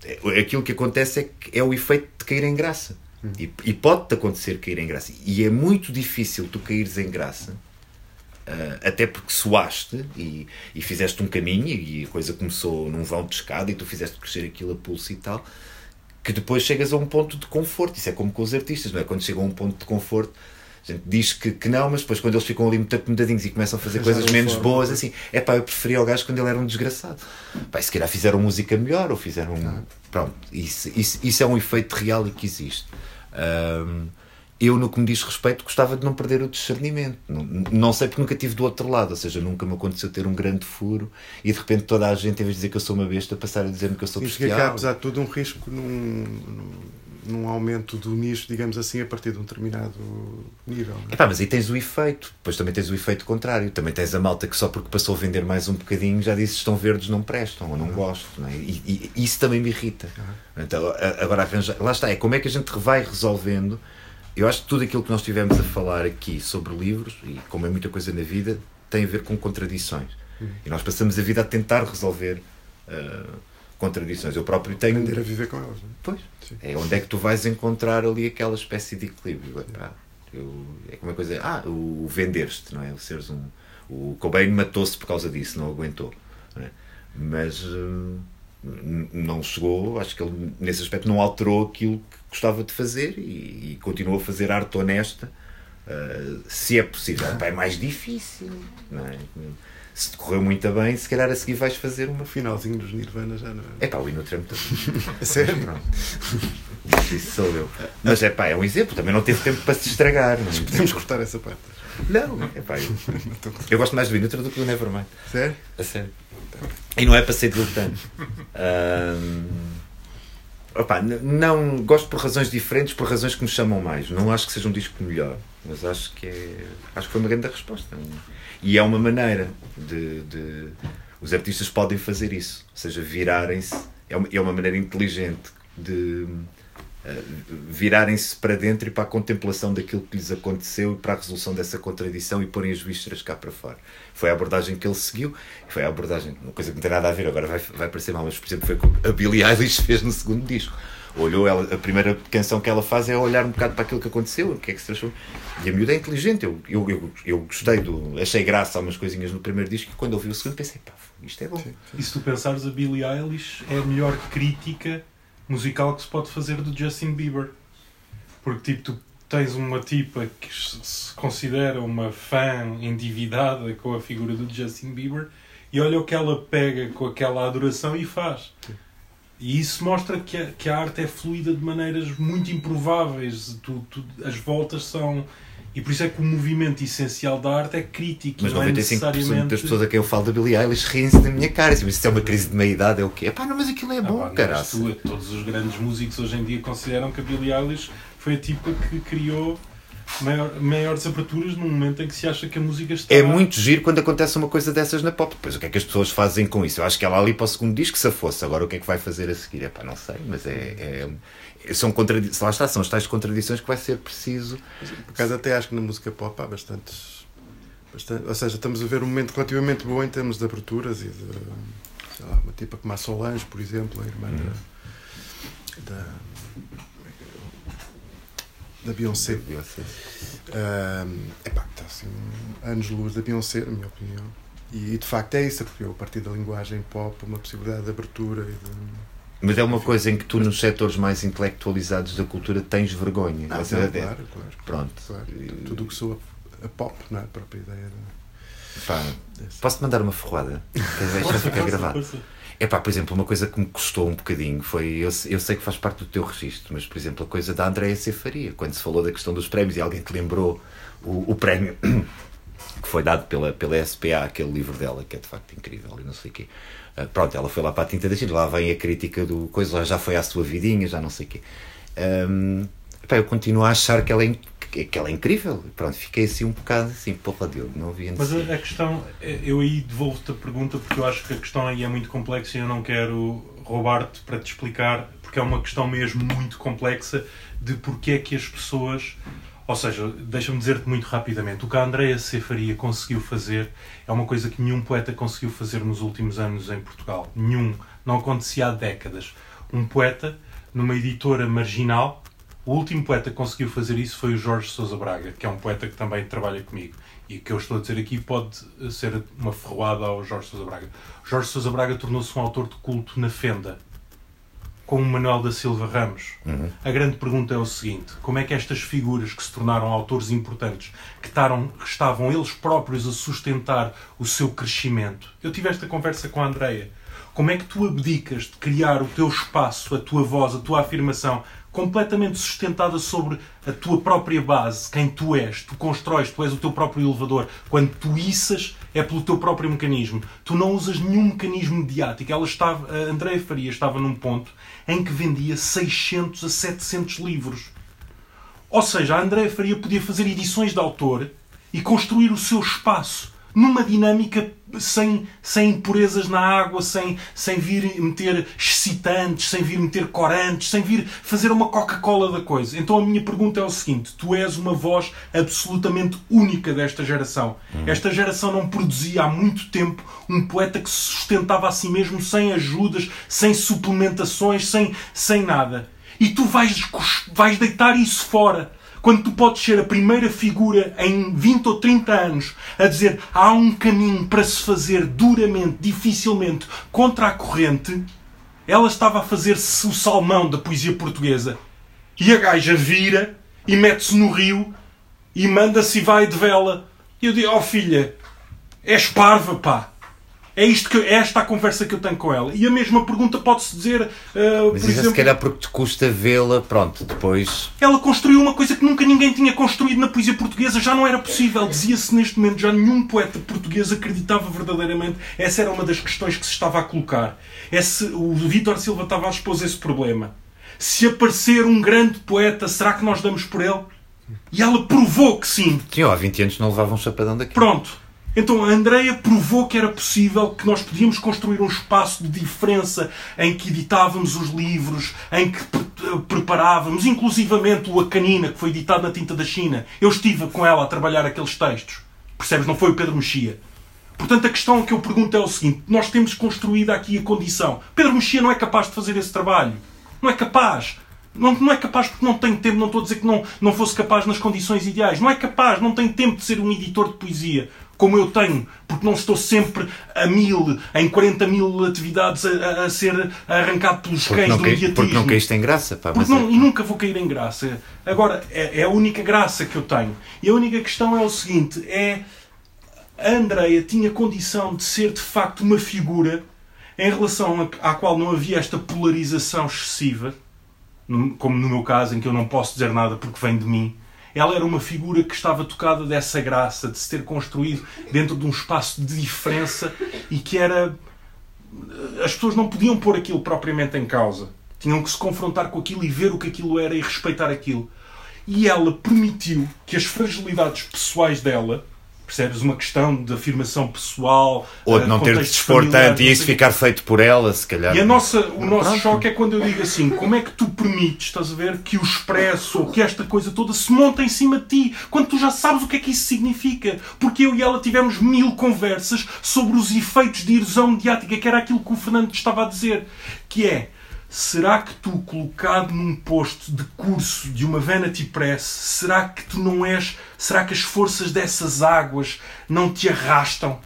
É- Aquilo que acontece é que é o efeito de cair em graça. E, e pode-te acontecer cair em graça. E é muito difícil tu caíres em graça, até porque suaste e, e fizeste um caminho e a coisa começou num vão de escada e tu fizeste crescer aquilo a pulso e tal, que depois chegas a um ponto de conforto. Isso é como com os artistas, não é? Quando chegam a um ponto de conforto, a gente diz que, que não, mas depois quando eles ficam ali muito acomodadinhos e começam a fazer coisas menos forma. boas, assim, é pá, eu preferia o gajo quando ele era um desgraçado. Pá, se calhar fizeram música melhor ou fizeram. um- Pronto, isso, isso, isso é um efeito real e que existe. Ahm, eu, no que me diz respeito, gostava de não perder o discernimento. Não, não sei porque nunca tive do outro lado, ou seja, nunca me aconteceu ter um grande furo e de repente toda a gente, em vez de dizer que eu sou uma besta, passar a dizer-me que eu sou que é que há, bestial. apesar de tudo, um risco num, num, aumento do nicho, digamos assim, a partir de um determinado nível. não é? Epá, mas aí tens o efeito, depois também tens o efeito contrário. Também tens a malta que só porque passou a vender mais um bocadinho já disse estão verdes, não prestam, ou não gosto. Não é? e, e isso também me irrita. Então, a- agora arranjar. Lá está, é como é que a gente vai resolvendo. Eu acho que tudo aquilo que nós tivemos a falar aqui sobre livros, e como é muita coisa na vida, tem a ver com contradições. E nós passamos a vida a tentar resolver ah, contradições. Eu próprio tenho. Aprender a viver com elas. não é? Pois. Sim. É onde é que tu vais encontrar ali aquela espécie de equilíbrio. Epá, eu, é como uma coisa. Ah, o, o vender-te, não é? O seres um. O Cobain matou-se por causa disso, não aguentou. não é? Mas n- não chegou, acho que ele nesse aspecto não alterou aquilo que gostava de fazer e, e continuou a fazer arte honesta. eh, se é possível, é mais difícil, não é? Se te correu muito bem, se calhar a seguir vais fazer uma. O finalzinho dos Nirvana já não é. É pá, o Inutram também. (laughs) Sério? Pronto. isso sou eu. Mas é pá, é um exemplo, também não teve tempo para se estragar. Não, é? Podemos cortar essa parte. não é pá, eu, (laughs) eu gosto mais do Vinutra do que do Nevermind. Sério? A sério. E não é para ser diletante. (laughs) Ahm, opá, n- não gosto por razões diferentes, por razões que me chamam mais. Não acho que seja um disco melhor, mas acho que é. Acho que foi uma grande resposta. E é uma maneira de. de- os artistas podem fazer isso, ou seja, virarem-se. É uma, é uma maneira inteligente de virarem-se para dentro e para a contemplação daquilo que lhes aconteceu e para a resolução dessa contradição e porem as vísceras cá para fora. Foi a abordagem que ele seguiu, foi a abordagem, uma coisa que não tem nada a ver, agora vai, vai parecer mal, mas por exemplo foi o que a Billie Eilish fez no segundo disco. Olhou, ela, a primeira canção que ela faz é olhar um bocado para aquilo que aconteceu, o que é que se transformou. E a miúda é inteligente, eu, eu, eu, eu gostei do. achei graça a umas coisinhas no primeiro disco e quando ouvi o segundo pensei, pá, isto é bom. E se tu pensares, a Billie Eilish é a melhor crítica musical que se pode fazer do Justin Bieber. Porque, tipo, tu tens uma tipa que se considera uma fã endividada com a figura do Justin Bieber e olha o que ela pega com aquela adoração e faz. E isso mostra que a, que a arte é fluida de maneiras muito improváveis. Tu, tu- as voltas são. E por isso é que o movimento essencial da arte é crítico. Mas não é 95% necessariamente... das pessoas a quem eu falo da Billie Eilish riem-se da minha cara. Assim, Isso é uma crise de meia-idade, é o quê? Pá, não, mas aquilo é Ah, bom, caralho. tu, Todos os grandes músicos hoje em dia consideram que a Billie Eilish foi a tipa que criou maior- maiores aberturas num momento em que se acha que a música está. É muito giro quando acontece uma coisa dessas na pop. Depois, o que é que as pessoas fazem com isso? Eu acho que ela ali para o segundo disco se fosse. Agora, o que é que vai fazer a seguir? É pá, não sei, mas é. é são contradições. Lá está, são as tais contradições que vai ser preciso. Por acaso até acho que na música pop há bastantes, bastante, ou seja, estamos a ver um momento relativamente bom em termos de aberturas e de sei lá, uma tipa como a Solange, por exemplo, a irmã da, da da Beyoncé. Ahm, epá, está assim anos luz da Beyoncé, na minha opinião. E, e, de facto é isso, porque eu, a partir da linguagem pop, uma possibilidade de abertura e de. Mas é uma coisa em que tu, nos setores mais intelectualizados da cultura, tens vergonha. Ah, não, claro, claro. Pronto. claro. E- Tudo o que soa a pop, não é? A própria ideia de. Posso-te mandar uma ferroada? Quer (laughs) dizer, já fica gravado. É pá, por exemplo, uma coisa que me custou um bocadinho foi. Eu, eu sei que faz parte do teu registro, mas por exemplo, a coisa da Andréia Cefaria, quando se falou da questão dos prémios e alguém te lembrou o, o prémio (coughs) que foi dado pela, pela SPA, aquele livro dela, que é de facto incrível e não sei o quê. Ah, pronto, ela foi lá para a tinta da gente, lá vem a crítica do coisa, já foi à sua vidinha, já não sei o quê. Ahm, epá, eu continuo a achar que ela é, in- que ela é incrível. Pronto, fiquei assim um bocado assim, porra Diogo, não havia Mas necessidade. a, questão, eu aí devolvo-te a pergunta porque eu acho que a questão aí é muito complexa e eu não quero roubar-te para te explicar, porque é uma questão mesmo muito complexa de porque é que as pessoas. Ou seja, deixa-me dizer-te muito rapidamente: o que a Andrea Cefaria conseguiu fazer é uma coisa que nenhum poeta conseguiu fazer nos últimos anos em Portugal. Nenhum. Não acontecia há décadas. Um poeta, numa editora marginal, o último poeta que conseguiu fazer isso foi o Jorge Sousa Braga, que é um poeta que também trabalha comigo. E o que eu estou a dizer aqui pode ser uma ferroada ao Jorge Sousa Braga. Jorge Sousa Braga tornou-se um autor de culto na fenda, com o Manuel da Silva Ramos. Uhum. A grande pergunta é o seguinte: como é que estas figuras que se tornaram autores importantes, que taram- estavam eles próprios a sustentar o seu crescimento? Eu tive esta conversa com a Andreia. Como é que tu abdicas de criar o teu espaço, a tua voz, a tua afirmação, completamente sustentada sobre a tua própria base, quem tu és, tu constróis, tu és o teu próprio elevador. Quando tu iças, é pelo teu próprio mecanismo. Tu não usas nenhum mecanismo mediático. Ela estava, a Andréia Faria estava num ponto em que vendia 600 a 700 livros. Ou seja, a Andréia Faria podia fazer edições de autor e construir o seu espaço numa dinâmica sem, sem impurezas na água, sem, sem vir meter excitantes, sem vir meter corantes, sem vir fazer uma Coca-Cola da coisa. Então a minha pergunta é o seguinte: tu és uma voz absolutamente única desta geração. Esta geração não produzia há muito tempo um poeta que se sustentava a si mesmo sem ajudas, sem suplementações, sem, sem nada. E tu vais, vais deitar isso fora quando tu podes ser a primeira figura em 20 ou 30 anos a dizer há um caminho para se fazer duramente, dificilmente, contra a corrente, ela estava a fazer-se o salmão da poesia portuguesa. E a gaja vira e mete-se no rio e manda-se e vai de vela. E eu digo, oh filha, és parva, pá. É, isto que, é esta a conversa que eu tenho com ela. E a mesma pergunta pode-se dizer, uh, Mas por é exemplo, se calhar porque te custa vê-la, pronto, depois. ela construiu uma coisa que nunca ninguém tinha construído na poesia portuguesa, já não era possível. Dizia-se neste momento, já nenhum poeta português acreditava verdadeiramente. Essa era uma das questões que se estava a colocar. Esse, o Vítor Silva estava a expor esse problema. Se aparecer um grande poeta, será que nós damos por ele? E ela provou que sim. Tinha, há 20 anos não levava um chapadão daqui. Pronto. Então a Andreia provou que era possível, que nós podíamos construir um espaço de diferença em que editávamos os livros, em que pre preparávamos, inclusivamente o A Canina, que foi editado na tinta da China. Eu estive com ela a trabalhar aqueles textos. Percebes? Não foi o Pedro Mexia. Portanto, a questão que eu pergunto é o seguinte: nós temos construído aqui a condição. Pedro Mexia não é capaz de fazer esse trabalho. Não é capaz. Não, não é capaz porque não tem tempo. Não estou a dizer que não, não fosse capaz nas condições ideais. Não é capaz, não tem tempo de ser um editor de poesia como eu tenho, porque não estou sempre a mil, em 40 mil atividades a, a ser arrancado pelos Porque cães do mediatismo. porque não caíste em graça, pá. Porque não- é- e nunca vou cair em graça. Agora, é, é a única graça que eu tenho. E a única questão é o seguinte: é a Andreia tinha condição de ser de facto uma figura em relação à qual não havia esta polarização excessiva, como no meu caso, em que eu não posso dizer nada porque vem de mim. Ela era uma figura que estava tocada dessa graça, de se ter construído dentro de um espaço de diferença e que era as pessoas não podiam pôr aquilo propriamente em causa. Tinham que se confrontar com aquilo e ver o que aquilo era e respeitar aquilo. E ela permitiu que as fragilidades pessoais dela, percebes? Uma questão de afirmação pessoal, Ou eh, de não ter de contextos dispor familiares, tanto e não isso ficar feito por ela, se calhar. E a nossa, o nosso Pronto. choque é quando eu digo assim: como é que tu permites, estás a ver, que o expresso ou que esta coisa toda se monta em cima de ti, quando tu já sabes o que é que isso significa? Porque eu e ela tivemos mil conversas sobre os efeitos de erosão mediática, que era aquilo que o Fernando te estava a dizer, que é. Será que tu, colocado num posto de curso de uma Vanity Press, será que tu não és. Será que as forças dessas águas não te arrastam?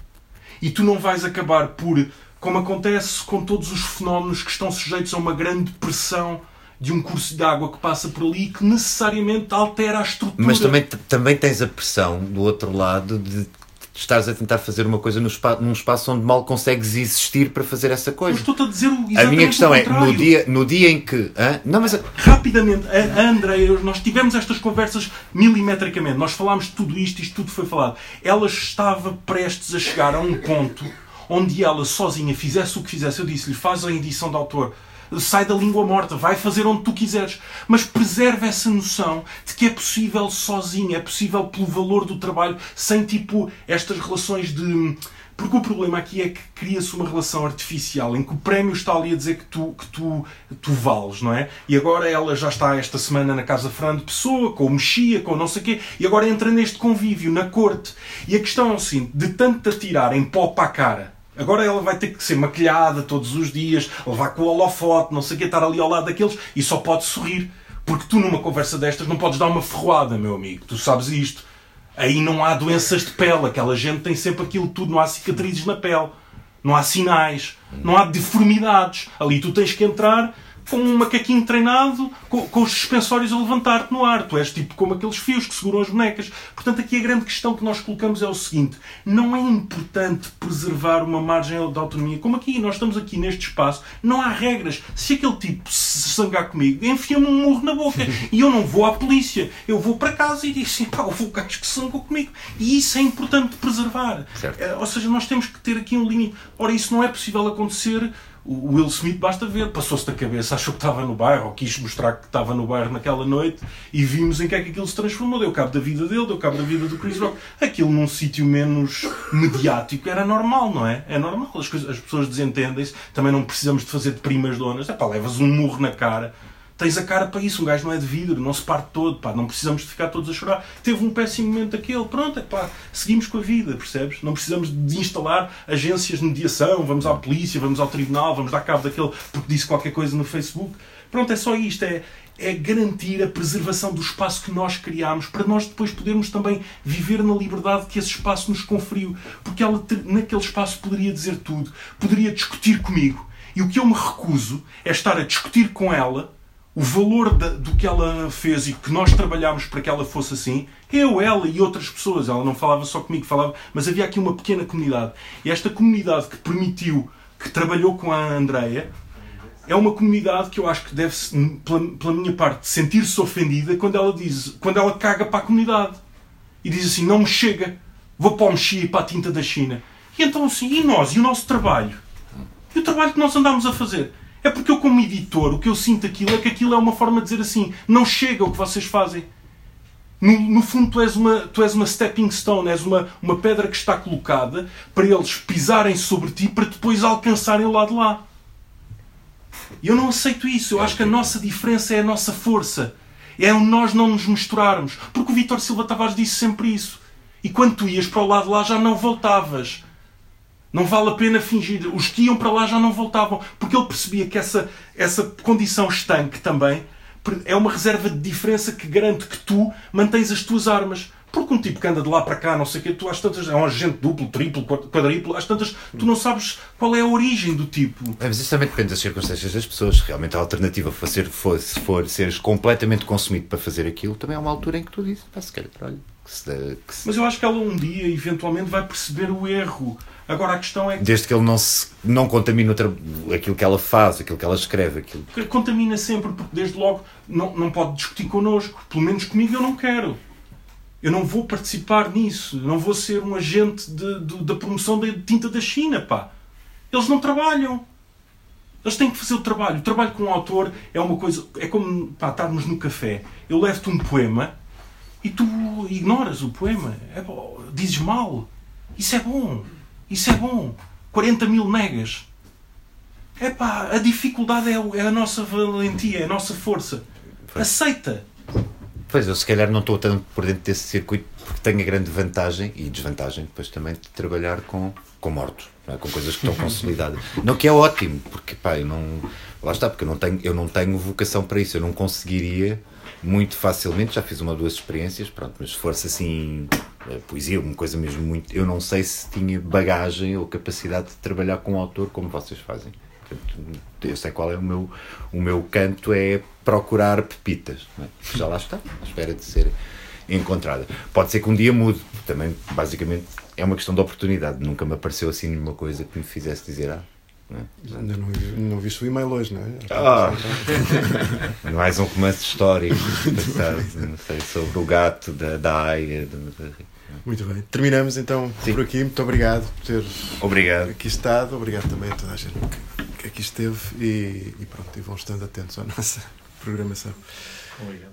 E tu não vais acabar por, como acontece com todos os fenómenos que estão sujeitos a uma grande pressão de um curso de água que passa por ali que necessariamente altera a estrutura. Mas também, também tens a pressão do outro lado de estares a tentar fazer uma coisa spa- num espaço onde mal consegues existir para fazer essa Mas coisa. estou-te a dizer o- exatamente A minha questão é, no dia, no dia em que. hã? Não, mas. Rapidamente, a a Andreia, nós tivemos estas conversas milimetricamente, nós falámos de tudo isto, isto tudo foi falado. Ela estava prestes a chegar a um ponto onde ela sozinha fizesse o que fizesse. Eu disse-lhe: faz a edição de autor, sai da língua morta, vai fazer onde tu quiseres, mas preserva essa noção de que é possível sozinha, é possível pelo valor do trabalho, sem tipo estas relações de. Porque o problema aqui é que cria-se uma relação artificial em que o prémio está ali a dizer que tu, que tu, tu vales, não é? E agora ela já está esta semana na Casa Fernando Pessoa, com o Mexia, com o não sei quê, e agora entra neste convívio, na corte. E a questão é o seguinte: de tanto atirar em pó para a cara, agora ela vai ter que ser maquilhada todos os dias, levar com o holofote, não sei o quê, estar ali ao lado daqueles, e só pode sorrir. Porque tu, numa conversa destas, não podes dar uma ferroada, meu amigo. Tu sabes isto. Aí não há doenças de pele. Aquela gente tem sempre aquilo tudo. Não há cicatrizes na pele. Não há sinais. Não há deformidades. Ali tu tens que entrar com um macaquinho treinado, com, com os suspensórios a levantar-te no ar. Tu és tipo como aqueles fios que seguram as bonecas. Portanto, aqui a grande questão que nós colocamos é o seguinte: não é importante preservar uma margem de autonomia. Como aqui, nós estamos aqui neste espaço, não há regras. Se aquele tipo se zangar comigo, enfia-me um murro na boca. E eu não vou à polícia. Eu vou para casa e digo assim: pá, houve gajo que se zangou comigo. E isso é importante preservar. Certo. Eh, Ou seja, nós temos que ter aqui um limite. Ora, isso não é possível acontecer. O Will Smith, basta ver, passou-se da cabeça, achou que estava no bairro, ou quis mostrar que estava no bairro naquela noite, e vimos em que é que aquilo se transformou. Deu cabo da vida dele, deu cabo da vida do Chris Rock. Aquilo num sítio menos mediático era normal, não é? É normal, as, coisas, as pessoas desentendem-se, também não precisamos de fazer de primas donas. É pá, levas um murro na cara. Tens a cara para isso, um gajo não é de vidro, não se parte todo, pá, não precisamos de ficar todos a chorar. Teve um péssimo momento aquele, pronto, é pá, seguimos com a vida, percebes? Não precisamos de instalar agências de mediação, vamos à polícia, vamos ao tribunal, vamos dar cabo daquele porque disse qualquer coisa no Facebook. Pronto, é só isto, é, é garantir a preservação do espaço que nós criámos para nós depois podermos também viver na liberdade que esse espaço nos conferiu. Porque ela naquele espaço poderia dizer tudo, poderia discutir comigo. E o que eu me recuso é estar a discutir com ela o valor da, do que ela fez e que nós trabalhámos para que ela fosse assim, eu, ela e outras pessoas, ela não falava só comigo, falava, mas havia aqui uma pequena comunidade. E esta comunidade que permitiu, que trabalhou com a Andreia, é uma comunidade que eu acho que deve, pela, pela minha parte, sentir-se ofendida quando ela diz, quando ela caga para a comunidade e diz assim: não me chega, vou para o Mexia e para a tinta da China. E então assim, e nós? E o nosso trabalho? E o trabalho que nós andamos a fazer? É porque eu, como editor, o que eu sinto aquilo é que aquilo é uma forma de dizer assim: não chega o que vocês fazem. No, no, fundo, tu és, uma, tu és uma stepping stone, és uma, uma pedra que está colocada para eles pisarem sobre ti para depois alcançarem o lado lá. E eu não aceito isso. Eu acho que a nossa diferença é a nossa força. É o nós não nos misturarmos. Porque o Vitor Silva Tavares disse sempre isso. E quando tu ias para o lado lá já não voltavas. Não vale a pena fingir. Os que iam para lá já não voltavam. Porque ele percebia que essa, essa condição estanque também é uma reserva de diferença que garante que tu mantens as tuas armas. Porque um tipo que anda de lá para cá, não sei o quê, tu às tantas é um agente duplo, triplo, quadriplo, às tantas tu não sabes qual é a origem do tipo. É, mas isso também depende das circunstâncias das pessoas. Realmente a alternativa for for, for seres completamente consumido para fazer aquilo, também é uma altura em que tu dizes, pá, se calhar, olha, que se, que se... Mas eu acho que ela um dia, eventualmente, vai perceber o erro. Agora a questão é que. Desde que ele não, se, não contamine aquilo que ela faz, aquilo que ela escreve. Aquilo... Contamina sempre, porque desde logo não, não pode discutir connosco. Pelo menos comigo eu não quero. Eu não vou participar nisso. não vou ser um agente de, de, da promoção da tinta da China, pá. Eles não trabalham. Eles têm que fazer o trabalho. O trabalho com um autor é uma coisa. É como pá, estarmos no café. Eu levo-te um poema e tu ignoras o poema. É dizes mal. Isso é bom. Isso é bom. 40 mil megas. É pá, a dificuldade é, é a nossa valentia, é a nossa força. Aceita. Pois, eu se calhar não estou tanto por dentro desse circuito porque tenho a grande vantagem e desvantagem depois também de trabalhar com, com mortos, é? com coisas que estão consolidadas. (laughs) Não que é ótimo, porque pá, eu não. Lá está, porque eu não, tenho, eu não tenho vocação para isso, eu não conseguiria muito facilmente, já fiz uma ou duas experiências, pronto, mas se fosse assim eh, poesia, uma coisa mesmo muito. Eu não sei se tinha bagagem ou capacidade de trabalhar com um autor como vocês fazem. Portanto, eu sei qual é o meu, o meu canto, é procurar pepitas. É? Já lá está, à espera de ser encontrada. Pode ser que um dia mude, também, basicamente, é uma questão de oportunidade. Nunca me apareceu assim nenhuma coisa que me fizesse dizer, ah, não, Ainda não, não viste o e-mail hoje, não é? Ah. (laughs) Mais um romance histórico não sei, sobre o gato da, da Aia. Muito bem. Terminamos então Sim. por aqui. Muito obrigado por ter obrigado. aqui estado. Obrigado também a toda a gente que aqui esteve e, e pronto, e vão estando atentos à nossa programação. Obrigado.